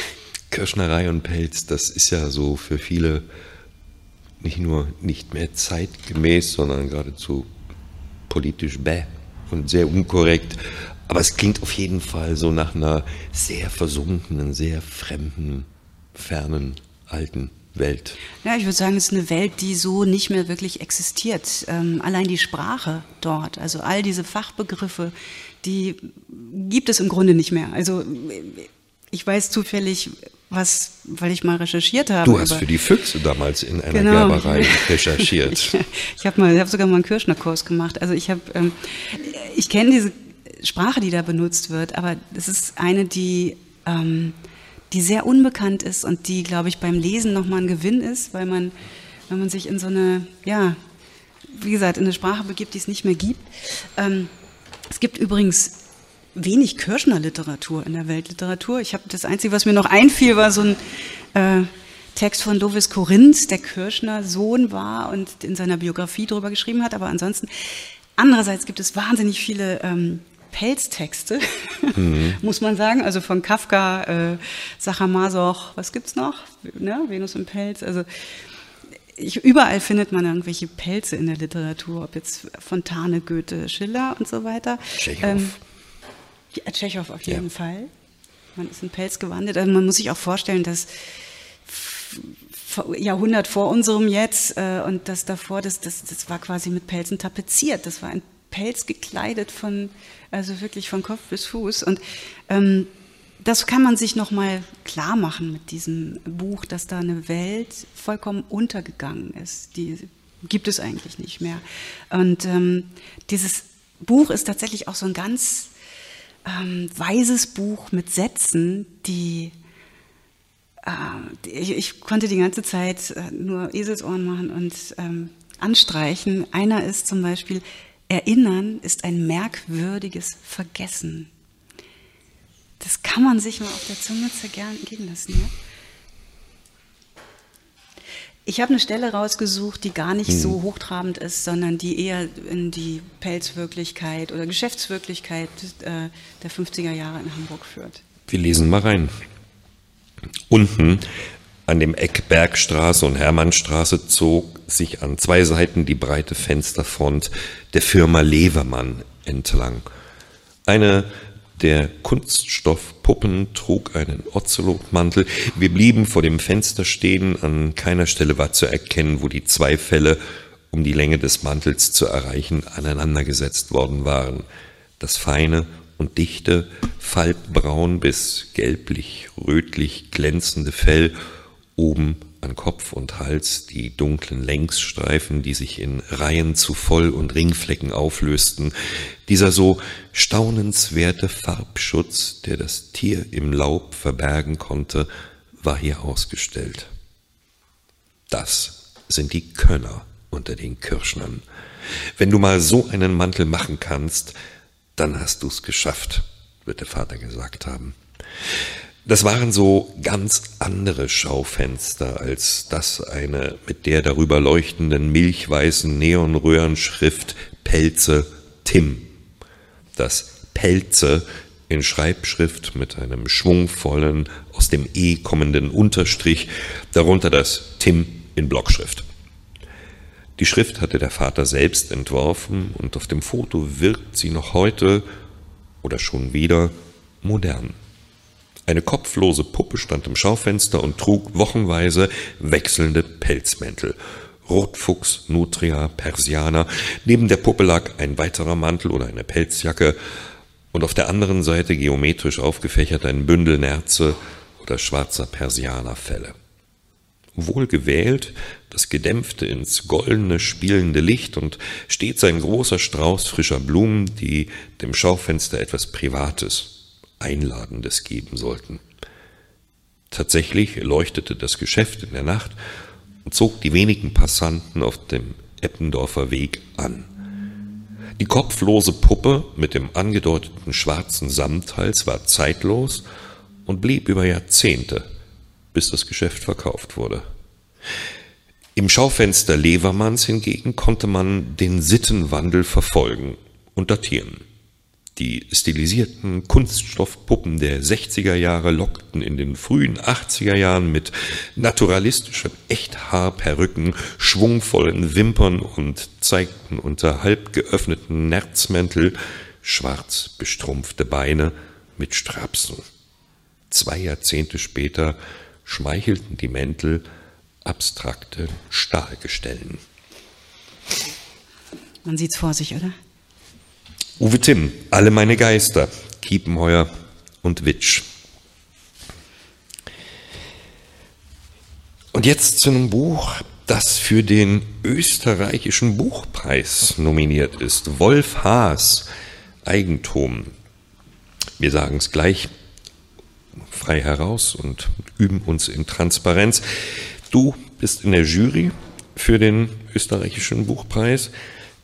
Kirschnerei und Pelz, das ist ja so für viele nicht nur nicht mehr zeitgemäß, sondern geradezu politisch bäh und sehr unkorrekt. Aber es klingt auf jeden Fall so nach einer sehr versunkenen, sehr fremden, fernen, alten Welt. Ja, ich würde sagen, es ist eine Welt, die so nicht mehr wirklich existiert. Ähm, allein die Sprache dort, also all diese Fachbegriffe, die gibt es im Grunde nicht mehr. Also ich weiß zufällig, was, weil ich mal recherchiert habe. Du hast für die Füchse damals in einer genau. Gerberei recherchiert. ich ich habe mal, ich habe sogar mal einen Kirschner-Kurs gemacht. Also ich habe, ähm, ich kenne diese Sprache, die da benutzt wird, aber es ist eine, die ähm, die sehr unbekannt ist und die, glaube ich, beim Lesen nochmal ein Gewinn ist, weil man, wenn man sich in so eine, ja, wie gesagt, in eine Sprache begibt, die es nicht mehr gibt. Ähm, es gibt übrigens wenig Kirschner-Literatur in der Weltliteratur. Ich habe das Einzige, was mir noch einfiel, war so ein äh, Text von Lovis Korinth, der Kirschner Sohn war und in seiner Biografie darüber geschrieben hat. Aber ansonsten, andererseits gibt es wahnsinnig viele ähm, Pelztexte, mhm. muss man sagen. Also von Kafka, äh, Sacher Masoch, was gibt's noch? Ne? Venus im Pelz. Also ich, überall findet man irgendwelche Pelze in der Literatur, ob jetzt Fontane, Goethe, Schiller und so weiter. Ähm, ja, Tschechow auf jeden ja. Fall. Man ist in Pelz gewandelt. Also man muss sich auch vorstellen, dass Jahrhundert vor unserem jetzt äh, und das davor, das, das, das war quasi mit Pelzen tapeziert. Das war ein Pelz gekleidet von, also wirklich von Kopf bis Fuß. Und ähm, das kann man sich nochmal klar machen mit diesem Buch, dass da eine Welt vollkommen untergegangen ist. Die gibt es eigentlich nicht mehr. Und ähm, dieses Buch ist tatsächlich auch so ein ganz ähm, weises Buch mit Sätzen, die äh, ich, ich, konnte die ganze Zeit äh, nur Eselsohren machen und ähm, anstreichen. Einer ist zum Beispiel, Erinnern ist ein merkwürdiges Vergessen. Das kann man sich mal auf der Zunge zergehen lassen. Ja? Ich habe eine Stelle rausgesucht, die gar nicht hm. so hochtrabend ist, sondern die eher in die Pelzwirklichkeit oder Geschäftswirklichkeit äh, der 50er Jahre in Hamburg führt. Wir lesen mal rein. Unten an dem Eck Bergstraße und Hermannstraße zog sich an zwei Seiten die breite Fensterfront der Firma Levermann entlang. Eine der Kunststoffpuppen trug einen Ozelotmantel. Wir blieben vor dem Fenster stehen. An keiner Stelle war zu erkennen, wo die zwei Felle, um die Länge des Mantels zu erreichen, aneinandergesetzt worden waren. Das feine und dichte, falbbraun bis gelblich-rötlich glänzende Fell oben an Kopf und Hals die dunklen Längsstreifen, die sich in Reihen zu Voll- und Ringflecken auflösten, dieser so staunenswerte Farbschutz, der das Tier im Laub verbergen konnte, war hier ausgestellt. Das sind die Könner unter den Kirschnern. Wenn du mal so einen Mantel machen kannst, dann hast du's geschafft, wird der Vater gesagt haben. Das waren so ganz andere Schaufenster als das eine mit der darüber leuchtenden milchweißen Neonröhrenschrift Pelze Tim. Das Pelze in Schreibschrift mit einem schwungvollen, aus dem E kommenden Unterstrich, darunter das Tim in Blockschrift. Die Schrift hatte der Vater selbst entworfen und auf dem Foto wirkt sie noch heute oder schon wieder modern. Eine kopflose Puppe stand im Schaufenster und trug wochenweise wechselnde Pelzmäntel. Rotfuchs, Nutria, Persianer. Neben der Puppe lag ein weiterer Mantel oder eine Pelzjacke und auf der anderen Seite geometrisch aufgefächert ein Bündel Nerze oder schwarzer Persianerfelle. Wohlgewählt, das gedämpfte ins goldene spielende Licht und stets ein großer Strauß frischer Blumen, die dem Schaufenster etwas Privates, Einladendes geben sollten. Tatsächlich leuchtete das Geschäft in der Nacht und zog die wenigen Passanten auf dem Eppendorfer Weg an. Die kopflose Puppe mit dem angedeuteten schwarzen Samthals war zeitlos und blieb über Jahrzehnte, bis das Geschäft verkauft wurde. Im Schaufenster Levermanns hingegen konnte man den Sittenwandel verfolgen und datieren. Die stilisierten Kunststoffpuppen der 60er Jahre lockten in den frühen 80er Jahren mit naturalistischem Echthaarperücken, schwungvollen Wimpern und zeigten unter halb geöffneten Nerzmäntel schwarz bestrumpfte Beine mit Strapsen. Zwei Jahrzehnte später schmeichelten die Mäntel abstrakte Stahlgestellen. Man sieht's vor sich, oder? Uwe Timm, Alle meine Geister, Kiepenheuer und Witsch. Und jetzt zu einem Buch, das für den österreichischen Buchpreis nominiert ist. Wolf Haas, Eigentum. Wir sagen es gleich frei heraus und üben uns in Transparenz. Du bist in der Jury für den österreichischen Buchpreis.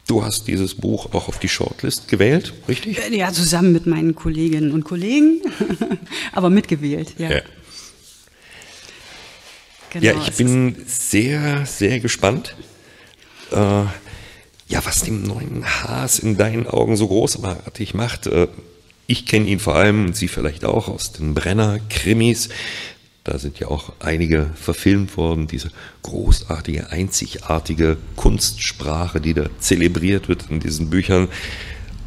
Du hast dieses Buch auch auf die Shortlist gewählt, richtig? Äh, ja, zusammen mit meinen Kolleginnen und Kollegen, aber mitgewählt, ja. Ja, genau, ja ich bin sehr, sehr gespannt. Äh, ja, was den neuen Haas in deinen Augen so großartig macht. Äh, ich kenne ihn vor allem und Sie vielleicht auch aus den Brenner-Krimis. Da sind ja auch einige verfilmt worden, diese großartige, einzigartige Kunstsprache, die da zelebriert wird in diesen Büchern.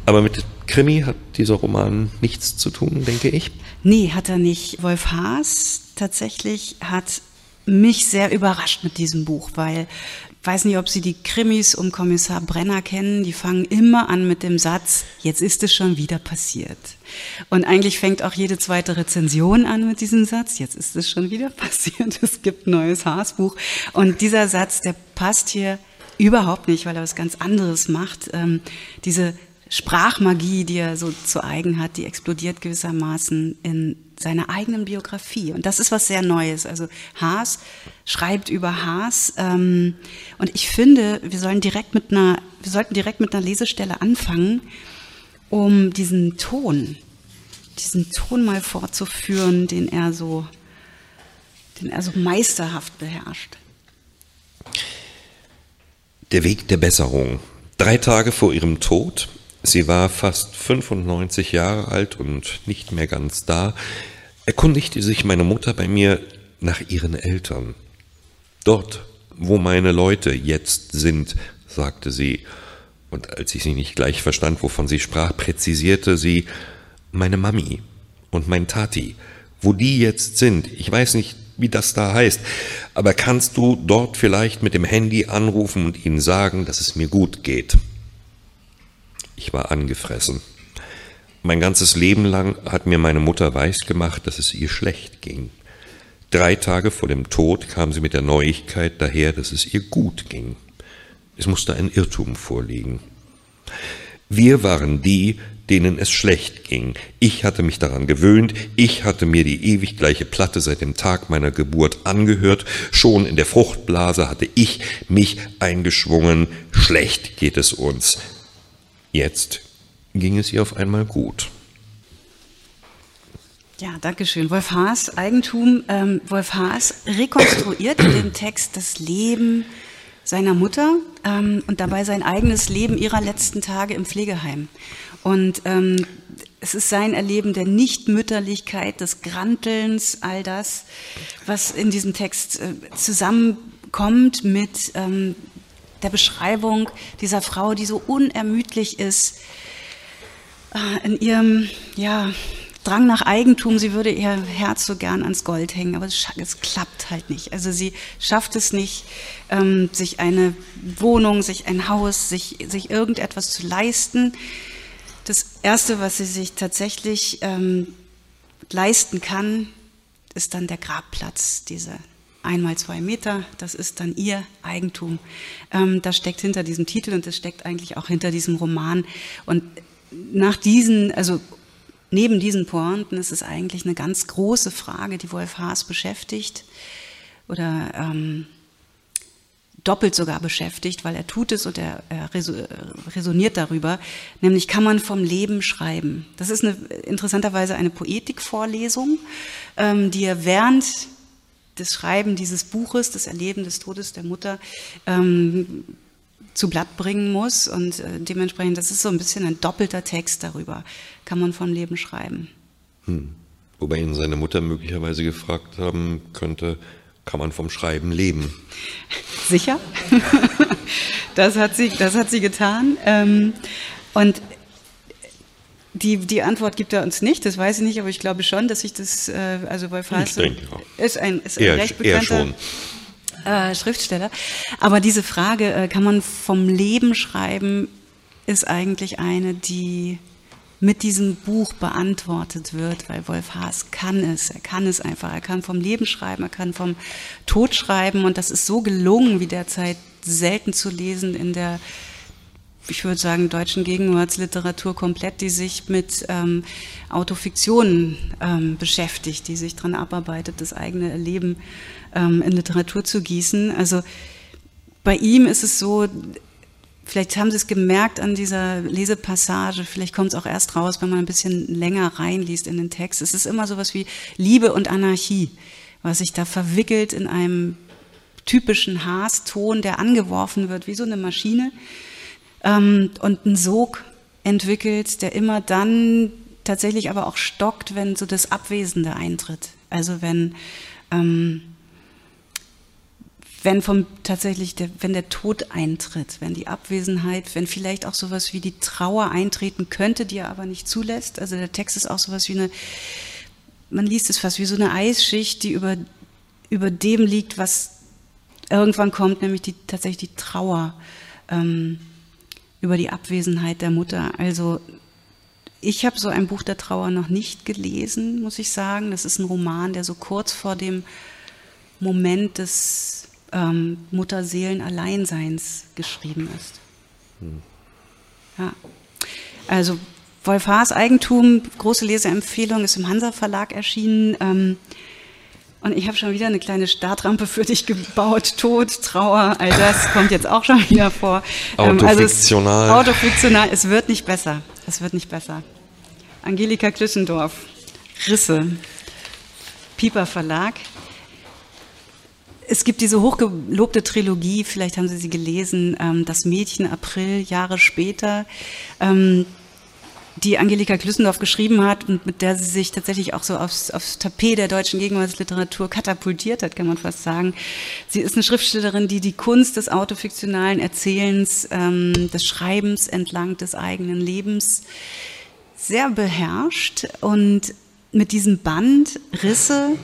Aber mit Krimi hat dieser Roman nichts zu tun, denke ich. Nee, hat er nicht. Wolf Haas tatsächlich hat mich sehr überrascht mit diesem Buch, weil weiß nicht, ob Sie die Krimis um Kommissar Brenner kennen. Die fangen immer an mit dem Satz, jetzt ist es schon wieder passiert. Und eigentlich fängt auch jede zweite Rezension an mit diesem Satz, jetzt ist es schon wieder passiert. Es gibt ein neues Haasbuch. Und dieser Satz, der passt hier überhaupt nicht, weil er was ganz anderes macht. Ähm, diese Sprachmagie, die er so zu eigen hat, die explodiert gewissermaßen in seiner eigenen Biografie. Und das ist was sehr Neues. Also Haas schreibt über Haas. Ähm, und ich finde, wir sollen direkt mit einer, wir sollten direkt mit einer Lesestelle anfangen, um diesen Ton, diesen Ton mal fortzuführen, den er so, den er so meisterhaft beherrscht. Der Weg der Besserung. Drei Tage vor ihrem Tod Sie war fast 95 Jahre alt und nicht mehr ganz da, erkundigte sich meine Mutter bei mir nach ihren Eltern. Dort, wo meine Leute jetzt sind, sagte sie, und als ich sie nicht gleich verstand, wovon sie sprach, präzisierte sie, meine Mami und mein Tati, wo die jetzt sind, ich weiß nicht, wie das da heißt, aber kannst du dort vielleicht mit dem Handy anrufen und ihnen sagen, dass es mir gut geht? Ich war angefressen. Mein ganzes Leben lang hat mir meine Mutter weisgemacht, dass es ihr schlecht ging. Drei Tage vor dem Tod kam sie mit der Neuigkeit daher, dass es ihr gut ging. Es musste ein Irrtum vorliegen. Wir waren die, denen es schlecht ging. Ich hatte mich daran gewöhnt, ich hatte mir die ewig gleiche Platte seit dem Tag meiner Geburt angehört, schon in der Fruchtblase hatte ich mich eingeschwungen, schlecht geht es uns. Jetzt ging es ihr auf einmal gut. Ja, danke schön. Wolf Haas, Eigentum. Ähm, Wolf Haas rekonstruiert in dem Text das Leben seiner Mutter ähm, und dabei sein eigenes Leben ihrer letzten Tage im Pflegeheim. Und ähm, es ist sein Erleben der Nichtmütterlichkeit, des Grantelns, all das, was in diesem Text äh, zusammenkommt mit ähm, der Beschreibung dieser Frau, die so unermüdlich ist in ihrem ja, Drang nach Eigentum. Sie würde ihr Herz so gern ans Gold hängen, aber es, es klappt halt nicht. Also sie schafft es nicht, ähm, sich eine Wohnung, sich ein Haus, sich, sich irgendetwas zu leisten. Das Erste, was sie sich tatsächlich ähm, leisten kann, ist dann der Grabplatz, diese einmal zwei Meter, das ist dann ihr Eigentum. Ähm, das steckt hinter diesem Titel und das steckt eigentlich auch hinter diesem Roman. Und nach diesen, also neben diesen Pointen ist es eigentlich eine ganz große Frage, die Wolf Haas beschäftigt oder ähm, doppelt sogar beschäftigt, weil er tut es und er, er resoniert darüber, nämlich kann man vom Leben schreiben. Das ist eine, interessanterweise eine Poetikvorlesung, ähm, die er während das Schreiben dieses Buches, das Erleben des Todes der Mutter, ähm, zu Blatt bringen muss. Und äh, dementsprechend, das ist so ein bisschen ein doppelter Text darüber, kann man vom Leben schreiben. Hm. Wobei ihn seine Mutter möglicherweise gefragt haben könnte, kann man vom Schreiben leben? Sicher. das, hat sie, das hat sie getan. Ähm, und die, die Antwort gibt er uns nicht, das weiß ich nicht, aber ich glaube schon, dass ich das, äh, also Wolf Haas ist ein, ist ein eher, recht bekannter äh, Schriftsteller. Aber diese Frage, äh, kann man vom Leben schreiben, ist eigentlich eine, die mit diesem Buch beantwortet wird, weil Wolf Haas kann es, er kann es einfach, er kann vom Leben schreiben, er kann vom Tod schreiben. Und das ist so gelungen, wie derzeit selten zu lesen in der ich würde sagen, deutschen Gegenwartsliteratur komplett, die sich mit ähm, Autofiktionen ähm, beschäftigt, die sich daran abarbeitet, das eigene Erleben ähm, in Literatur zu gießen. Also bei ihm ist es so, vielleicht haben Sie es gemerkt an dieser Lesepassage, vielleicht kommt es auch erst raus, wenn man ein bisschen länger reinliest in den Text. Es ist immer so was wie Liebe und Anarchie, was sich da verwickelt in einem typischen Haaston, der angeworfen wird wie so eine Maschine ähm, und einen Sog entwickelt, der immer dann tatsächlich aber auch stockt, wenn so das Abwesende eintritt. Also wenn, ähm, wenn vom tatsächlich der, wenn der Tod eintritt, wenn die Abwesenheit, wenn vielleicht auch sowas wie die Trauer eintreten könnte, die er aber nicht zulässt. Also der Text ist auch sowas wie eine, man liest es fast wie so eine Eisschicht, die über über dem liegt, was irgendwann kommt, nämlich die, tatsächlich die Trauer ähm, über die Abwesenheit der Mutter. Also ich habe so ein Buch der Trauer noch nicht gelesen, muss ich sagen. Das ist ein Roman, der so kurz vor dem Moment des ähm, Mutterseelen-Alleinseins geschrieben ist. Hm. Ja. Also Wolf Haas Eigentum, große Leseempfehlung, ist im Hansa Verlag erschienen. Ähm, und ich habe schon wieder eine kleine Startrampe für dich gebaut. Tod, Trauer, all das kommt jetzt auch schon wieder vor. Autofiktional. Ähm, also es, autofiktional. Es wird nicht besser. Es wird nicht besser. Angelika Klüssendorf. Risse. Pieper Verlag. Es gibt diese hochgelobte Trilogie, vielleicht haben Sie sie gelesen, ähm, Das Mädchen April, Jahre später. Die Angelika Klüssendorf geschrieben hat und mit der sie sich tatsächlich auch so aufs, aufs Tapet der deutschen Gegenwartsliteratur katapultiert hat, kann man fast sagen. Sie ist eine Schriftstellerin, die die Kunst des autofiktionalen Erzählens, ähm, des Schreibens entlang des eigenen Lebens sehr beherrscht. Und mit diesem Band Risse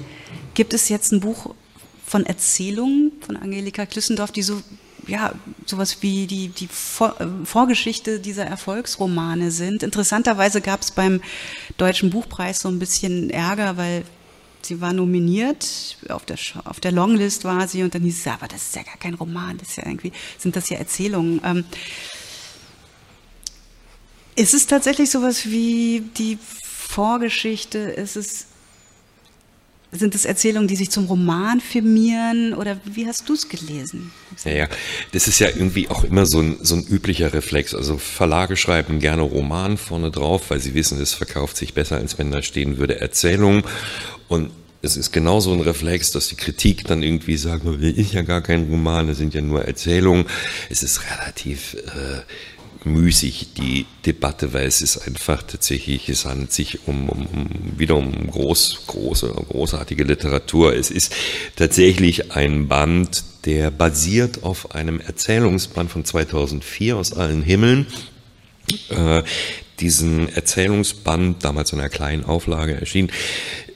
gibt es jetzt ein Buch von Erzählungen von Angelika Klüssendorf, die so ja, sowas wie die, die Vor äh, Vorgeschichte dieser Erfolgsromane sind. Interessanterweise gab es beim Deutschen Buchpreis so ein bisschen Ärger, weil sie war nominiert, auf der, auf der Longlist war sie und dann hieß es, aber das ist ja gar kein Roman, das ist ja irgendwie, sind das ja Erzählungen. Ähm, ist es tatsächlich sowas wie die Vorgeschichte? Ist es sind es Erzählungen, die sich zum Roman firmieren oder wie hast du es gelesen? Ja, ja, das ist ja irgendwie auch immer so ein, so ein üblicher Reflex. Also Verlage schreiben gerne Roman vorne drauf, weil sie wissen, es verkauft sich besser, als wenn da stehen würde Erzählung. Und es ist genauso ein Reflex, dass die Kritik dann irgendwie sagt, ist ja gar kein Roman, es sind ja nur Erzählungen. Es ist relativ äh, müßig, die Debatte, weil es ist einfach tatsächlich, es handelt sich um, um, um wieder um groß, große, großartige Literatur. Es ist tatsächlich ein Band, der basiert auf einem Erzählungsband von 2004 aus allen Himmeln. Äh, diesen Erzählungsband, damals in einer kleinen Auflage erschienen,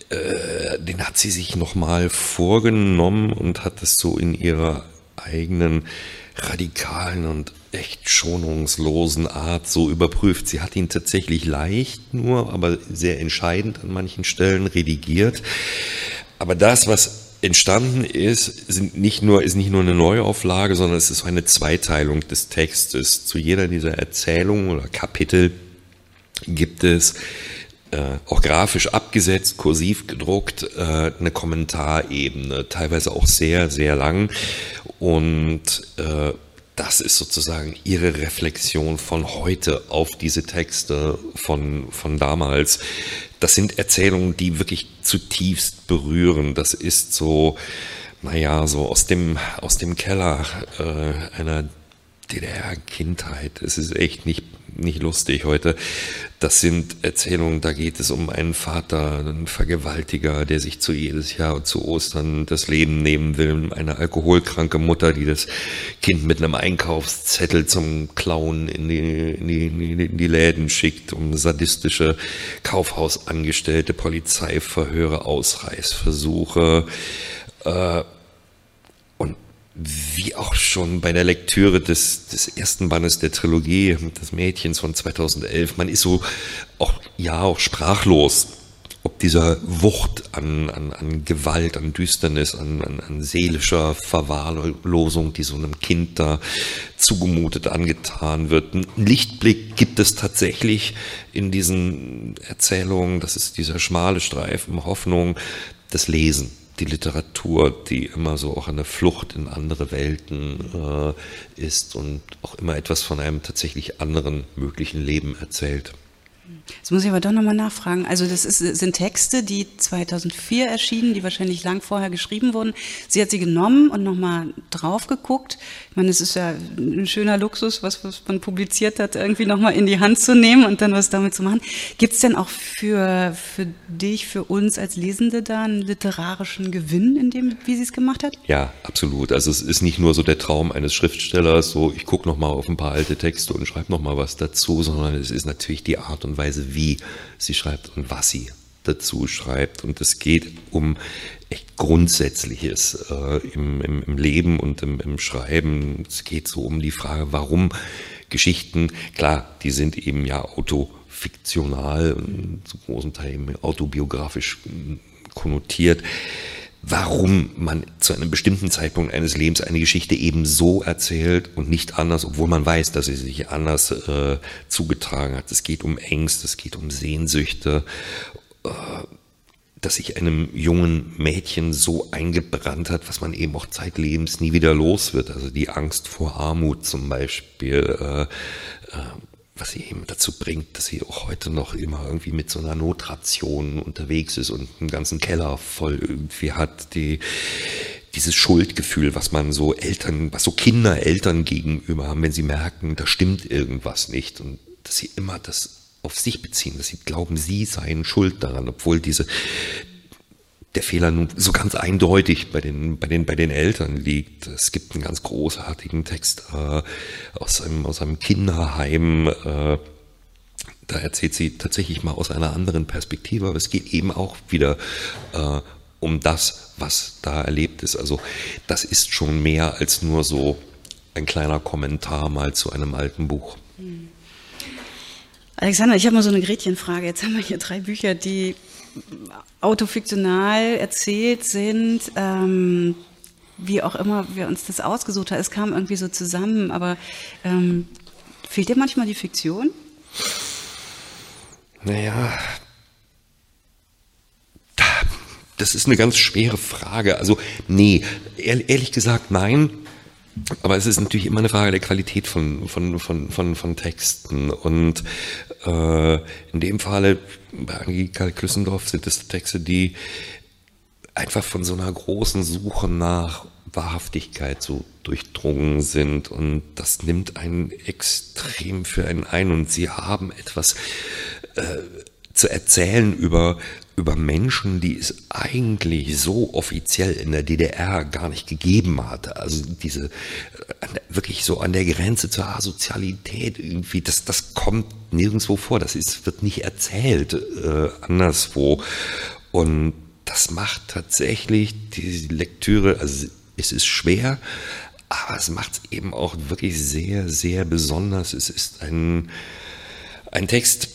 äh, den hat sie sich nochmal vorgenommen und hat es so in ihrer eigenen radikalen und echt schonungslosen Art so überprüft. Sie hat ihn tatsächlich leicht nur, aber sehr entscheidend an manchen Stellen redigiert. Aber das, was entstanden ist, sind nicht nur, ist nicht nur eine Neuauflage, sondern es ist eine Zweiteilung des Textes. Zu jeder dieser Erzählungen oder Kapitel gibt es äh, auch grafisch abgesetzt, kursiv gedruckt, äh, eine Kommentarebene, teilweise auch sehr, sehr lang. Und äh, das ist sozusagen ihre Reflexion von heute auf diese Texte von, von damals. Das sind Erzählungen, die wirklich zutiefst berühren. Das ist so, naja, so aus dem, aus dem Keller äh, einer DDR-Kindheit. Es ist echt nicht, nicht lustig heute. Das sind Erzählungen, da geht es um einen Vater, einen Vergewaltiger, der sich zu jedes Jahr zu Ostern das Leben nehmen will, eine alkoholkranke Mutter, die das Kind mit einem Einkaufszettel zum Klauen in die, in die, in die Läden schickt, um sadistische Kaufhausangestellte, Polizeiverhöre, Ausreißversuche. Äh, wie auch schon bei der Lektüre des, des ersten Bandes der Trilogie des Mädchens von 2011, man ist so auch, ja, auch sprachlos, ob dieser Wucht an, an, an Gewalt, an Düsternis, an, an, an seelischer Verwahrlosung, die so einem Kind da zugemutet, angetan wird. Ein Lichtblick gibt es tatsächlich in diesen Erzählungen, das ist dieser schmale Streifen Hoffnung, das Lesen die Literatur, die immer so auch eine Flucht in andere Welten äh, ist und auch immer etwas von einem tatsächlich anderen möglichen Leben erzählt. Jetzt muss ich aber doch nochmal nachfragen. Also das ist, sind Texte, die 2004 erschienen, die wahrscheinlich lang vorher geschrieben wurden. Sie hat sie genommen und nochmal drauf geguckt. Ich meine, es ist ja ein schöner Luxus, was, was man publiziert hat, irgendwie nochmal in die Hand zu nehmen und dann was damit zu machen. Gibt es denn auch für, für dich, für uns als Lesende da einen literarischen Gewinn in dem, wie sie es gemacht hat? Ja, absolut. Also es ist nicht nur so der Traum eines Schriftstellers, so ich gucke nochmal auf ein paar alte Texte und schreibe nochmal was dazu, sondern es ist natürlich die Art und Weise, wie sie schreibt und was sie dazu schreibt. Und es geht um echt Grundsätzliches äh, im, im, im, Leben und im, im Schreiben. Es geht so um die Frage, warum Geschichten, klar, die sind eben ja autofiktional und zu großen Teilen autobiografisch konnotiert warum man zu einem bestimmten Zeitpunkt eines Lebens eine Geschichte eben so erzählt und nicht anders, obwohl man weiß, dass sie sich anders äh, zugetragen hat. Es geht um Ängste, es geht um Sehnsüchte, äh, dass sich einem jungen Mädchen so eingebrannt hat, was man eben auch zeitlebens nie wieder los wird. Also die Angst vor Armut zum Beispiel. Äh, äh was sie eben dazu bringt, dass sie auch heute noch immer irgendwie mit so einer Notration unterwegs ist und einen ganzen Keller voll irgendwie hat, die, dieses Schuldgefühl, was man so Eltern, was so Kinder Eltern gegenüber haben, wenn sie merken, da stimmt irgendwas nicht und dass sie immer das auf sich beziehen, dass sie glauben, sie seien schuld daran, obwohl diese, der Fehler nun so ganz eindeutig bei den, bei den, bei den Eltern liegt. Es gibt einen ganz großartigen Text äh, aus, einem, aus einem Kinderheim. Äh, da erzählt sie tatsächlich mal aus einer anderen Perspektive, aber es geht eben auch wieder äh, um das, was da erlebt ist. Also das ist schon mehr als nur so ein kleiner Kommentar mal zu einem alten Buch. Alexander, ich habe mal so eine Gretchenfrage. Jetzt haben wir hier drei Bücher, die autofiktional erzählt sind, ähm, wie auch immer wir uns das ausgesucht haben. Es kam irgendwie so zusammen, aber ähm, fehlt dir manchmal die Fiktion? Naja, das ist eine ganz schwere Frage. Also, nee, ehrlich gesagt, nein. Aber es ist natürlich immer eine Frage der Qualität von, von, von, von, von Texten. Und äh, in dem Falle bei Angelika Klüssendorf sind es Texte, die einfach von so einer großen Suche nach Wahrhaftigkeit so durchdrungen sind und das nimmt einen extrem für einen ein und sie haben etwas äh, zu erzählen über über Menschen, die es eigentlich so offiziell in der DDR gar nicht gegeben hat. Also diese äh, wirklich so an der Grenze zur Asozialität irgendwie, das, das kommt nirgendwo vor. Das ist, wird nicht erzählt äh, anderswo. Und das macht tatsächlich die Lektüre, also es ist schwer, aber es macht es eben auch wirklich sehr, sehr besonders. Es ist ein, ein Text,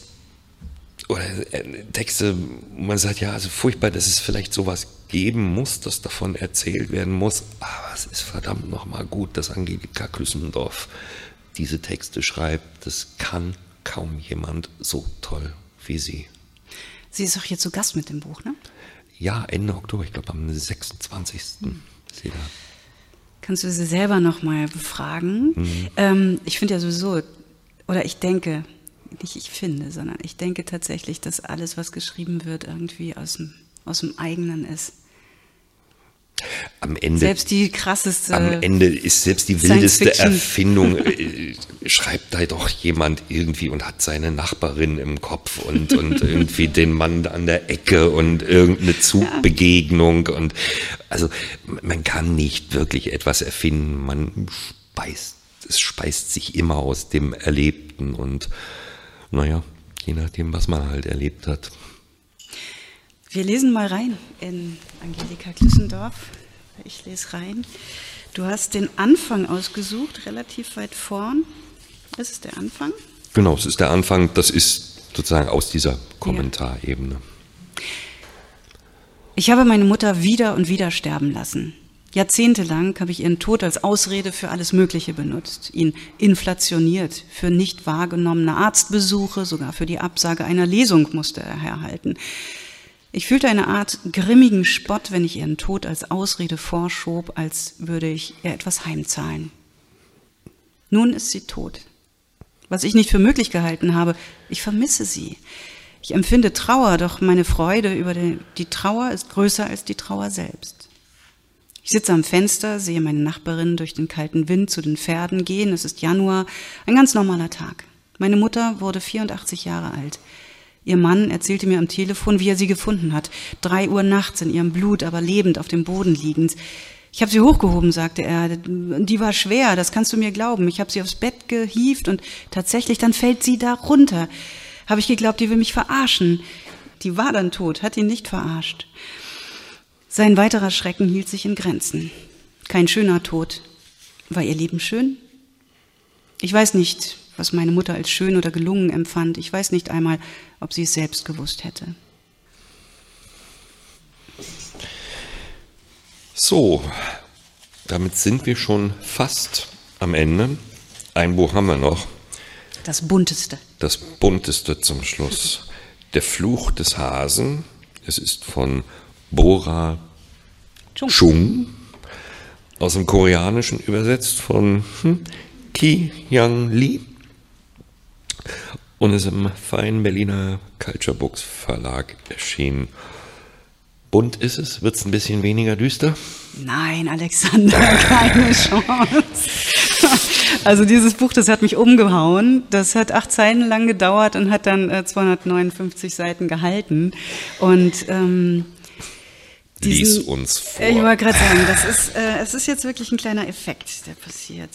oder äh, Texte, man sagt, ja, also furchtbar, dass es vielleicht sowas geben muss, dass davon erzählt werden muss, aber es ist verdammt nochmal gut, dass Angelika Klüssendorf diese Texte schreibt. Das kann kaum jemand so toll wie sie. Sie ist auch hier zu Gast mit dem Buch, ne? Ja, Ende Oktober, ich glaube am 26. Hm. Sie da. Kannst du sie selber nochmal befragen? Mhm. Ähm, ich finde ja sowieso, oder ich denke, nicht ich finde, sondern ich denke tatsächlich, dass alles, was geschrieben wird, irgendwie aus dem, aus dem eigenen ist. Am Ende, selbst die krasseste. Am Ende ist selbst die wildeste Erfindung, äh, schreibt da doch jemand irgendwie und hat seine Nachbarin im Kopf und, und irgendwie den Mann an der Ecke und irgendeine Zugbegegnung. Und also man kann nicht wirklich etwas erfinden. Man speist, es speist sich immer aus dem Erlebten und naja, je nachdem, was man halt erlebt hat. Wir lesen mal rein in Angelika Klüssendorf. Ich lese rein. Du hast den Anfang ausgesucht, relativ weit vorn. Das ist der Anfang? Genau, es ist der Anfang. Das ist sozusagen aus dieser Kommentarebene. Ich habe meine Mutter wieder und wieder sterben lassen. Jahrzehntelang habe ich ihren Tod als Ausrede für alles Mögliche benutzt, ihn inflationiert, für nicht wahrgenommene Arztbesuche, sogar für die Absage einer Lesung musste er herhalten. Ich fühlte eine Art grimmigen Spott, wenn ich ihren Tod als Ausrede vorschob, als würde ich ihr etwas heimzahlen. Nun ist sie tot. Was ich nicht für möglich gehalten habe, ich vermisse sie. Ich empfinde Trauer, doch meine Freude über die, Trauer ist größer als die Trauer selbst. Ich sitze am Fenster, sehe meine Nachbarin durch den kalten Wind zu den Pferden gehen. Es ist Januar, ein ganz normaler Tag. Meine Mutter wurde 84 Jahre alt. Ihr Mann erzählte mir am Telefon, wie er sie gefunden hat. Drei Uhr nachts in ihrem Blut, aber lebend auf dem Boden liegend. Ich habe sie hochgehoben, sagte er. Die war schwer, das kannst du mir glauben. Ich habe sie aufs Bett gehievt und tatsächlich, dann fällt sie da runter. Habe ich geglaubt, die will mich verarschen. Die war dann tot, hat ihn nicht verarscht. Sein weiterer Schrecken hielt sich in Grenzen. Kein schöner Tod. War ihr Leben schön? Ich weiß nicht, was meine Mutter als schön oder gelungen empfand. Ich weiß nicht einmal, ob sie es selbst gewusst hätte. So, damit sind wir schon fast am Ende. Ein Buch haben wir noch. Das bunteste. Das bunteste zum Schluss. Der Fluch des Hasen. Es ist von Bora Chung. Chung aus dem Koreanischen übersetzt von hm, Ki Yang Lee und ist im feinen Berliner Culture Books Verlag erschienen. Bunt ist es? Wird es ein bisschen weniger düster? Nein, Alexander, keine Chance. Also dieses Buch, das hat mich umgehauen. Das hat acht Seiten lang gedauert und hat dann äh, 259 Seiten gehalten. Und ähm, diesen, Lies uns vor. Ich wollte gerade sagen, das ist, äh, es ist jetzt wirklich ein kleiner Effekt, der passiert.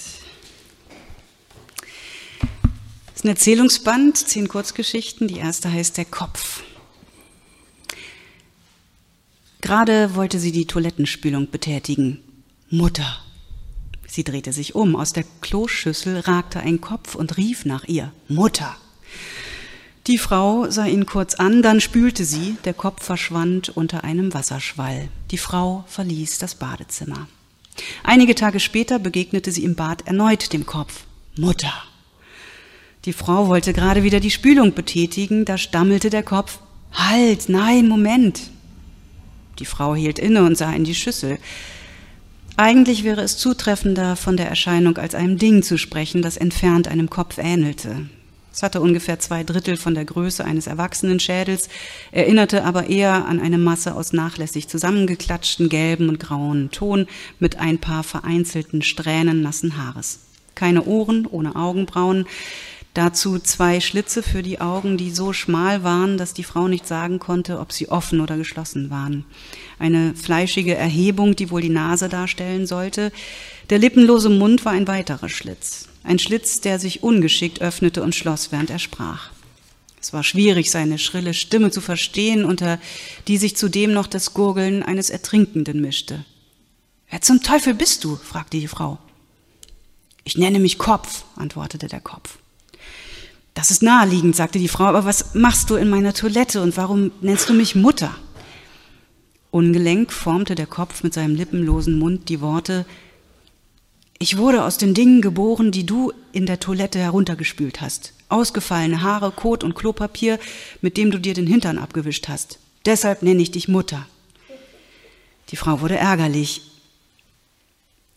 Es ist ein Erzählungsband, zehn Kurzgeschichten. Die erste heißt Der Kopf. Gerade wollte sie die Toilettenspülung betätigen. Mutter. Sie drehte sich um. Aus der Kloschüssel ragte ein Kopf und rief nach ihr. Mutter. Die Frau sah ihn kurz an, dann spülte sie, der Kopf verschwand unter einem Wasserschwall. Die Frau verließ das Badezimmer. Einige Tage später begegnete sie im Bad erneut dem Kopf. Mutter. Die Frau wollte gerade wieder die Spülung betätigen, da stammelte der Kopf. Halt, nein, Moment. Die Frau hielt inne und sah in die Schüssel. Eigentlich wäre es zutreffender, von der Erscheinung als einem Ding zu sprechen, das entfernt einem Kopf ähnelte. Es hatte ungefähr zwei Drittel von der Größe eines Erwachsenenschädels, erinnerte aber eher an eine Masse aus nachlässig zusammengeklatschten gelben und grauen Ton mit ein paar vereinzelten Strähnen nassen Haares. Keine Ohren, ohne Augenbrauen, dazu zwei Schlitze für die Augen, die so schmal waren, dass die Frau nicht sagen konnte, ob sie offen oder geschlossen waren. Eine fleischige Erhebung, die wohl die Nase darstellen sollte. Der lippenlose Mund war ein weiterer Schlitz. Ein Schlitz, der sich ungeschickt öffnete und schloss, während er sprach. Es war schwierig, seine schrille Stimme zu verstehen, unter die sich zudem noch das Gurgeln eines Ertrinkenden mischte. Wer zum Teufel bist du? fragte die Frau. Ich nenne mich Kopf, antwortete der Kopf. Das ist naheliegend, sagte die Frau, aber was machst du in meiner Toilette und warum nennst du mich Mutter? Ungelenk formte der Kopf mit seinem lippenlosen Mund die Worte ich wurde aus den Dingen geboren, die du in der Toilette heruntergespült hast. Ausgefallene Haare, Kot und Klopapier, mit dem du dir den Hintern abgewischt hast. Deshalb nenne ich dich Mutter. Die Frau wurde ärgerlich.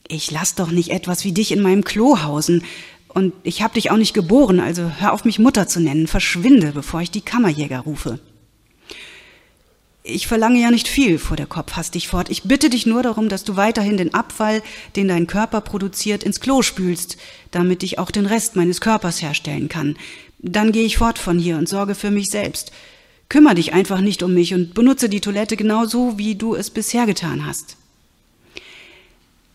Ich lass doch nicht etwas wie dich in meinem Klo hausen. Und ich hab dich auch nicht geboren, also hör auf mich Mutter zu nennen. Verschwinde, bevor ich die Kammerjäger rufe. Ich verlange ja nicht viel, fuhr der Kopf hastig fort. Ich bitte dich nur darum, dass du weiterhin den Abfall, den dein Körper produziert, ins Klo spülst, damit ich auch den Rest meines Körpers herstellen kann. Dann gehe ich fort von hier und sorge für mich selbst. Kümmer dich einfach nicht um mich und benutze die Toilette genauso, wie du es bisher getan hast.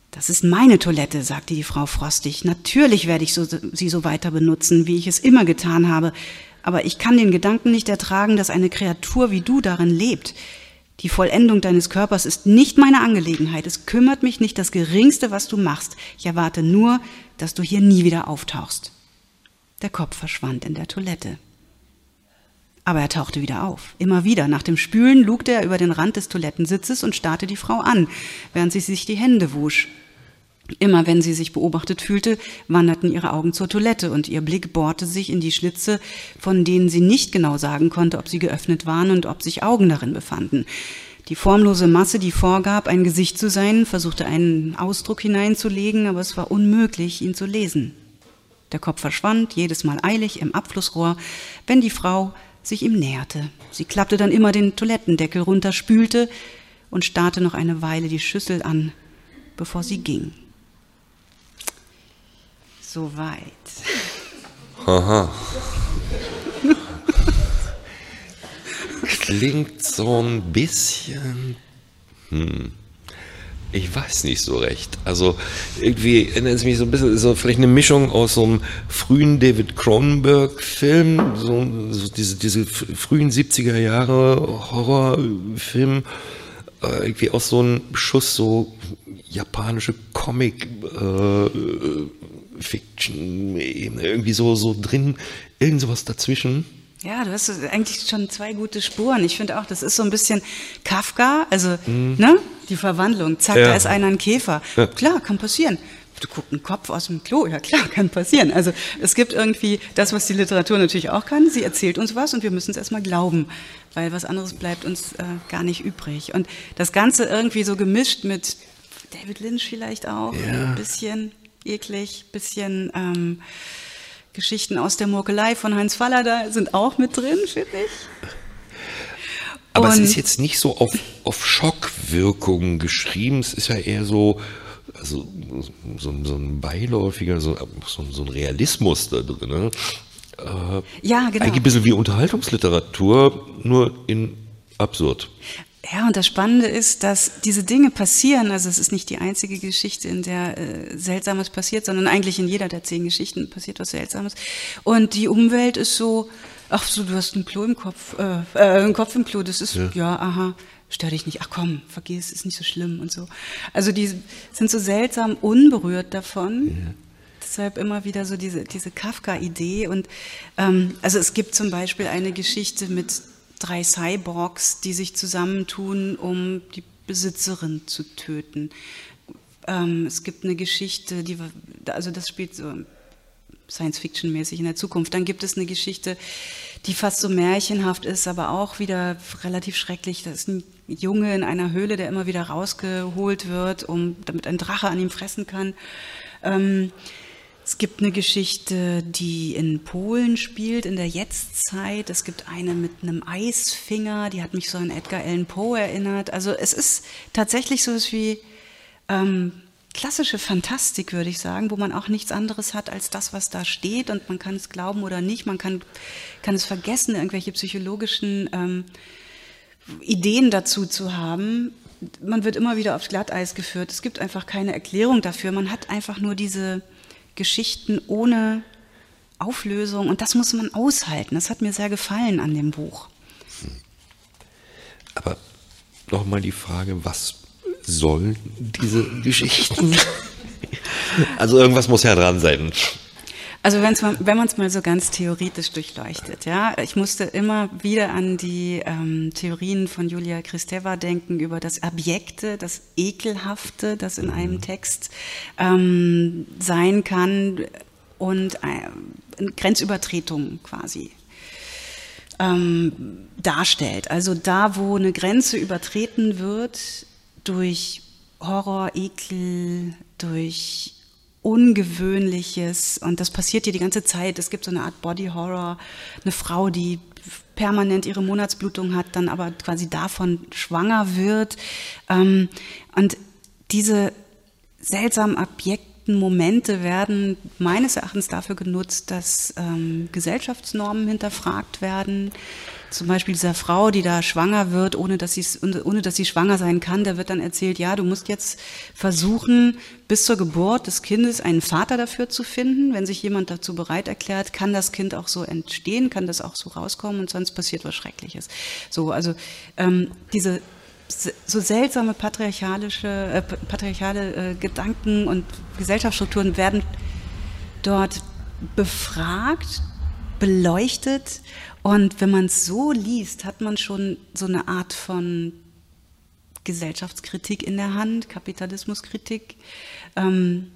Das ist meine Toilette, sagte die Frau frostig. Natürlich werde ich so, sie so weiter benutzen, wie ich es immer getan habe aber ich kann den Gedanken nicht ertragen, dass eine Kreatur wie du darin lebt. Die Vollendung deines Körpers ist nicht meine Angelegenheit. Es kümmert mich nicht das Geringste, was du machst. Ich erwarte nur, dass du hier nie wieder auftauchst. Der Kopf verschwand in der Toilette. Aber er tauchte wieder auf. Immer wieder. Nach dem Spülen lugte er über den Rand des Toilettensitzes und starrte die Frau an, während sie sich die Hände wusch. Immer wenn sie sich beobachtet fühlte, wanderten ihre Augen zur Toilette und ihr Blick bohrte sich in die Schlitze, von denen sie nicht genau sagen konnte, ob sie geöffnet waren und ob sich Augen darin befanden. Die formlose Masse, die vorgab, ein Gesicht zu sein, versuchte einen Ausdruck hineinzulegen, aber es war unmöglich, ihn zu lesen. Der Kopf verschwand, jedes Mal eilig im Abflussrohr, wenn die Frau sich ihm näherte. Sie klappte dann immer den Toilettendeckel runter, spülte und starrte noch eine Weile die Schüssel an, bevor sie ging. Soweit. Haha. Klingt so ein bisschen hm, Ich weiß nicht so recht. Also irgendwie erinnert es mich so ein bisschen, so vielleicht eine Mischung aus so einem frühen David Cronenberg-Film, so, so, diese, diese frühen 70er Jahre Horrorfilm, äh, irgendwie aus so einem Schuss so japanische Comic äh, Fiction, irgendwie so, so drin, irgend sowas dazwischen. Ja, du hast eigentlich schon zwei gute Spuren. Ich finde auch, das ist so ein bisschen Kafka, also mhm. ne, die Verwandlung. Zack, ja. da ist einer ein Käfer. Ja. Klar, kann passieren. Du guckst einen Kopf aus dem Klo, ja klar, kann passieren. Also es gibt irgendwie das, was die Literatur natürlich auch kann. Sie erzählt uns was und wir müssen es erstmal glauben, weil was anderes bleibt uns äh, gar nicht übrig. Und das Ganze irgendwie so gemischt mit David Lynch vielleicht auch, ja. ein bisschen eklig, bisschen ähm, Geschichten aus der Murkelei von Heinz Faller sind auch mit drin, finde ich. Aber Und es ist jetzt nicht so auf, auf Schockwirkung geschrieben, es ist ja eher so, also so, so ein beiläufiger, so, so, so, ein Realismus da drin. Ne? Äh, ja, genau. Eigentlich ein bisschen wie Unterhaltungsliteratur, nur in absurd. Ja, und das Spannende ist, dass diese Dinge passieren. Also es ist nicht die einzige Geschichte, in der äh, Seltsames passiert, sondern eigentlich in jeder der zehn Geschichten passiert was Seltsames. Und die Umwelt ist so, ach so, du hast ein Klo im Kopf, äh, äh, einen Kopf im Klo, das ist, ja, ja aha, stör dich nicht, ach komm, vergiss, ist nicht so schlimm und so. Also die sind so seltsam unberührt davon. Ja. Deshalb immer wieder so diese, diese Kafka-Idee. Und ähm, also es gibt zum Beispiel eine Geschichte mit drei Cyborgs, die sich zusammentun, um die Besitzerin zu töten. Ähm, es gibt eine Geschichte, die, also das spielt so Science-Fiction-mäßig in der Zukunft. Dann gibt es eine Geschichte, die fast so märchenhaft ist, aber auch wieder relativ schrecklich. Das ist ein Junge in einer Höhle, der immer wieder rausgeholt wird, um, damit ein Drache an ihm fressen kann. Ähm, es gibt eine Geschichte, die in Polen spielt, in der Jetztzeit. Es gibt eine mit einem Eisfinger, die hat mich so an Edgar Allan Poe erinnert. Also es ist tatsächlich so was wie ähm, klassische Fantastik, würde ich sagen, wo man auch nichts anderes hat als das, was da steht und man kann es glauben oder nicht, man kann, kann es vergessen, irgendwelche psychologischen ähm, Ideen dazu zu haben. Man wird immer wieder aufs Glatteis geführt. Es gibt einfach keine Erklärung dafür. Man hat einfach nur diese Geschichten ohne Auflösung und das muss man aushalten. Das hat mir sehr gefallen an dem Buch. Aber nochmal die Frage, was sollen diese Geschichten? also irgendwas muss ja dran sein. Also wenn's mal, wenn man es mal so ganz theoretisch durchleuchtet, ja, ich musste immer wieder an die ähm, Theorien von Julia Kristeva denken über das Abjekte, das Ekelhafte, das in einem mhm. Text ähm, sein kann und äh, Grenzübertretung quasi ähm, darstellt. Also da, wo eine Grenze übertreten wird durch Horror, Ekel, durch Ungewöhnliches und das passiert hier die ganze Zeit. Es gibt so eine Art Body Horror, eine Frau, die permanent ihre Monatsblutung hat, dann aber quasi davon schwanger wird. Ähm, und diese seltsamen abjekten Momente werden meines Erachtens dafür genutzt, dass ähm, Gesellschaftsnormen hinterfragt werden, zum Beispiel dieser Frau, die da schwanger wird, ohne dass, sie ohne dass sie schwanger sein kann, da wird dann erzählt, ja, du musst jetzt versuchen, bis zur Geburt des Kindes einen Vater dafür zu finden. Wenn sich jemand dazu bereit erklärt, kann das Kind auch so entstehen, kann das auch so rauskommen und sonst passiert was Schreckliches. So, also ähm, diese so seltsame patriarchalische, äh, patriarchale äh, Gedanken und Gesellschaftsstrukturen werden dort befragt, beleuchtet und wenn man es so liest, hat man schon so eine Art von Gesellschaftskritik in der Hand, Kapitalismuskritik. Ähm,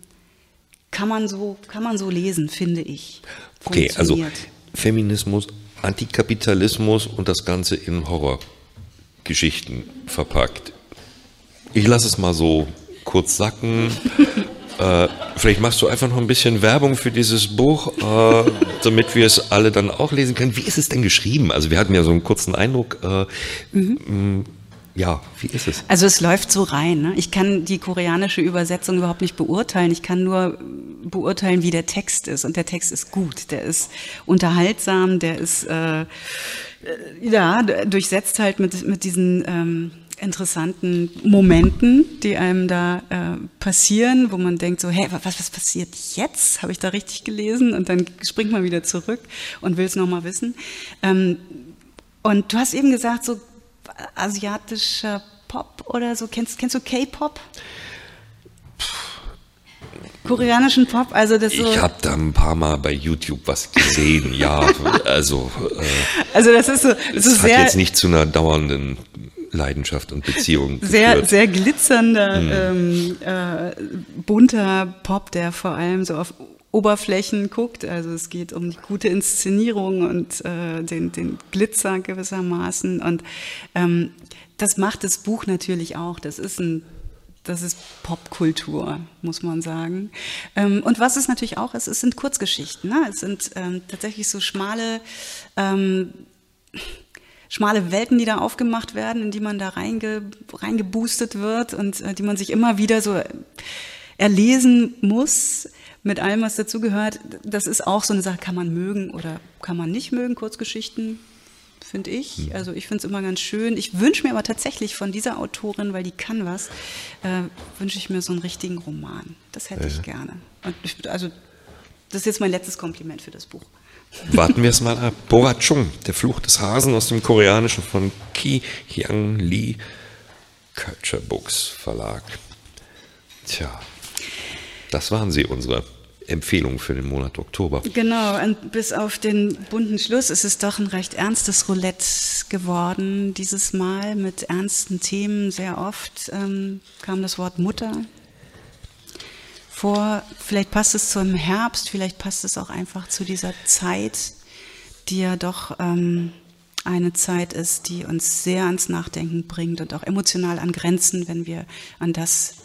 kann, man so, kann man so lesen, finde ich. Okay, also Feminismus, Antikapitalismus und das Ganze in Horrorgeschichten verpackt. Ich lasse es mal so kurz sacken. Äh, vielleicht machst du einfach noch ein bisschen Werbung für dieses Buch, äh, damit wir es alle dann auch lesen können. Wie ist es denn geschrieben? Also wir hatten ja so einen kurzen Eindruck. Äh, mhm. Ja, wie ist es? Also es läuft so rein. Ne? Ich kann die koreanische Übersetzung überhaupt nicht beurteilen. Ich kann nur beurteilen, wie der Text ist. Und der Text ist gut. Der ist unterhaltsam. Der ist äh, ja durchsetzt halt mit mit diesen ähm, interessanten Momenten, die einem da äh, passieren, wo man denkt so, hey, was, was passiert jetzt? Habe ich da richtig gelesen? Und dann springt man wieder zurück und will es nochmal wissen. Ähm, und du hast eben gesagt, so asiatischer Pop oder so. Kennst, kennst du K-Pop? Koreanischen Pop, also das so. Ich habe da ein paar Mal bei YouTube was gesehen, ja. Also, äh, also das ist so. Das es hat jetzt nicht zu einer dauernden Leidenschaft und Beziehung sehr, geführt. Sehr glitzernder, hm. ähm, äh, bunter Pop, der vor allem so auf Oberflächen guckt. Also es geht um die gute Inszenierung und äh, den, den Glitzer gewissermaßen. Und ähm, das macht das Buch natürlich auch. Das ist ein das ist Popkultur, muss man sagen. Ähm, und was es natürlich auch ist, es sind Kurzgeschichten. Ne? Es sind ähm, tatsächlich so schmale, ähm, schmale Welten, die da aufgemacht werden, in die man da reinge, reingeboostet wird und äh, die man sich immer wieder so erlesen muss mit allem, was dazugehört. Das ist auch so eine Sache, kann man mögen oder kann man nicht mögen, Kurzgeschichten, finde ich. Hm. Also ich finde es immer ganz schön. Ich wünsche mir aber tatsächlich von dieser Autorin, weil die kann was, äh, wünsche ich mir so einen richtigen Roman. Das hätte ja. ich gerne. Und ich, also das ist jetzt mein letztes Kompliment für das Buch. Warten wir es mal ab. Bora Chung, der Fluch des Hasen aus dem Koreanischen von Ki Hyang Lee, Culture Books Verlag. Tja, das waren sie, unsere Empfehlungen für den Monat Oktober. Genau, und bis auf den bunten Schluss ist es doch ein recht ernstes Roulette geworden dieses Mal mit ernsten Themen. Sehr oft ähm, kam das Wort Mutter vor. Vielleicht passt es zum Herbst, vielleicht passt es auch einfach zu dieser Zeit, die ja doch ähm, eine Zeit ist, die uns sehr ans Nachdenken bringt und auch emotional an Grenzen, wenn wir an das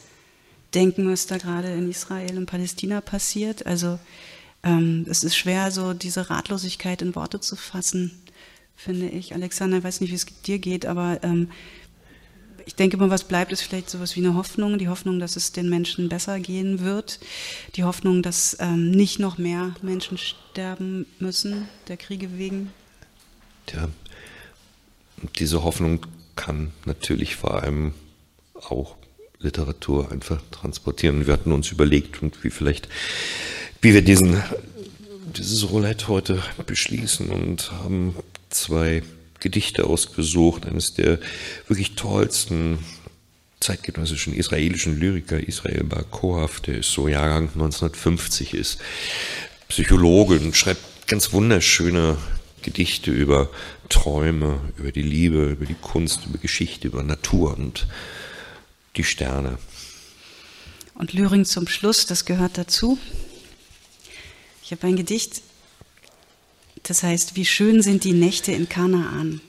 denken, was da gerade in Israel und Palästina passiert. Also ähm, es ist schwer, so diese Ratlosigkeit in Worte zu fassen, finde ich. Alexander, ich weiß nicht, wie es dir geht, aber ähm, ich denke immer, was bleibt, ist vielleicht sowas wie eine Hoffnung. Die Hoffnung, dass es den Menschen besser gehen wird. Die Hoffnung, dass ähm, nicht noch mehr Menschen sterben müssen, der Kriege wegen. Tja, diese Hoffnung kann natürlich vor allem auch Literatur einfach transportieren. Wir hatten uns überlegt, wie vielleicht, wie wir diesen, dieses Roulette heute beschließen und haben zwei Gedichte ausgesucht, eines der wirklich tollsten zeitgenössischen israelischen Lyriker, Israel Bar Kohav, der ist so Jahrgang 1950 ist, Psychologe und schreibt ganz wunderschöne Gedichte über Träume, über die Liebe, über die Kunst, über Geschichte, über Natur und die Sterne. Und Lyrik zum Schluss, das gehört dazu. Ich habe ein Gedicht, das heißt, wie schön sind die Nächte in Kanaan.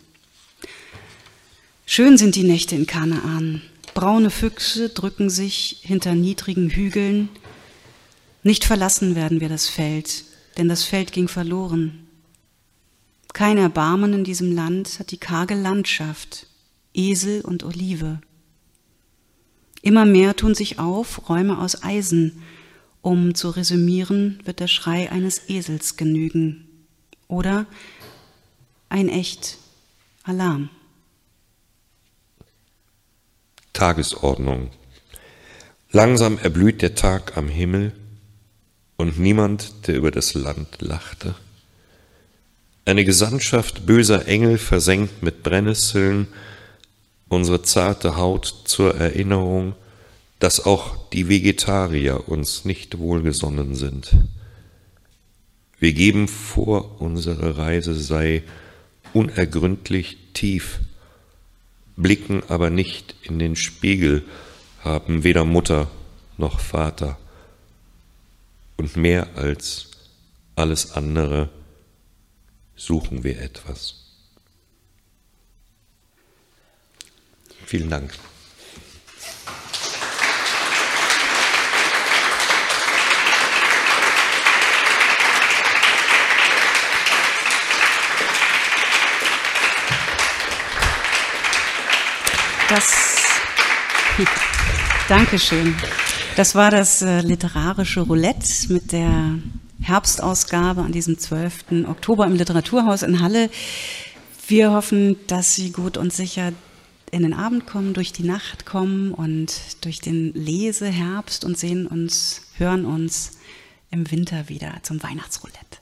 Schön sind die Nächte in Kanaan. Braune Füchse drücken sich hinter niedrigen Hügeln. Nicht verlassen werden wir das Feld, denn das Feld ging verloren. Kein Erbarmen in diesem Land hat die karge Landschaft, Esel und Olive. Immer mehr tun sich auf Räume aus Eisen. Um zu resümieren, wird der Schrei eines Esels genügen. Oder ein echt Alarm. Tagesordnung. Langsam erblüht der Tag am Himmel und niemand, der über das Land lachte. Eine Gesandtschaft böser Engel versenkt mit Brennnesseln unsere zarte Haut zur Erinnerung, dass auch die Vegetarier uns nicht wohlgesonnen sind. Wir geben vor, unsere Reise sei unergründlich tief, blicken aber nicht in den Spiegel, haben weder Mutter noch Vater. Und mehr als alles andere suchen wir etwas. Vielen Dank. Das, Dankeschön. Das war das äh, literarische Roulette mit der Herbstausgabe an diesem 12. Oktober im Literaturhaus in Halle. Wir hoffen, dass Sie gut und sicher in den Abend kommen, durch die Nacht kommen und durch den Leseherbst und sehen uns, hören uns im Winter wieder zum Weihnachtsroulette.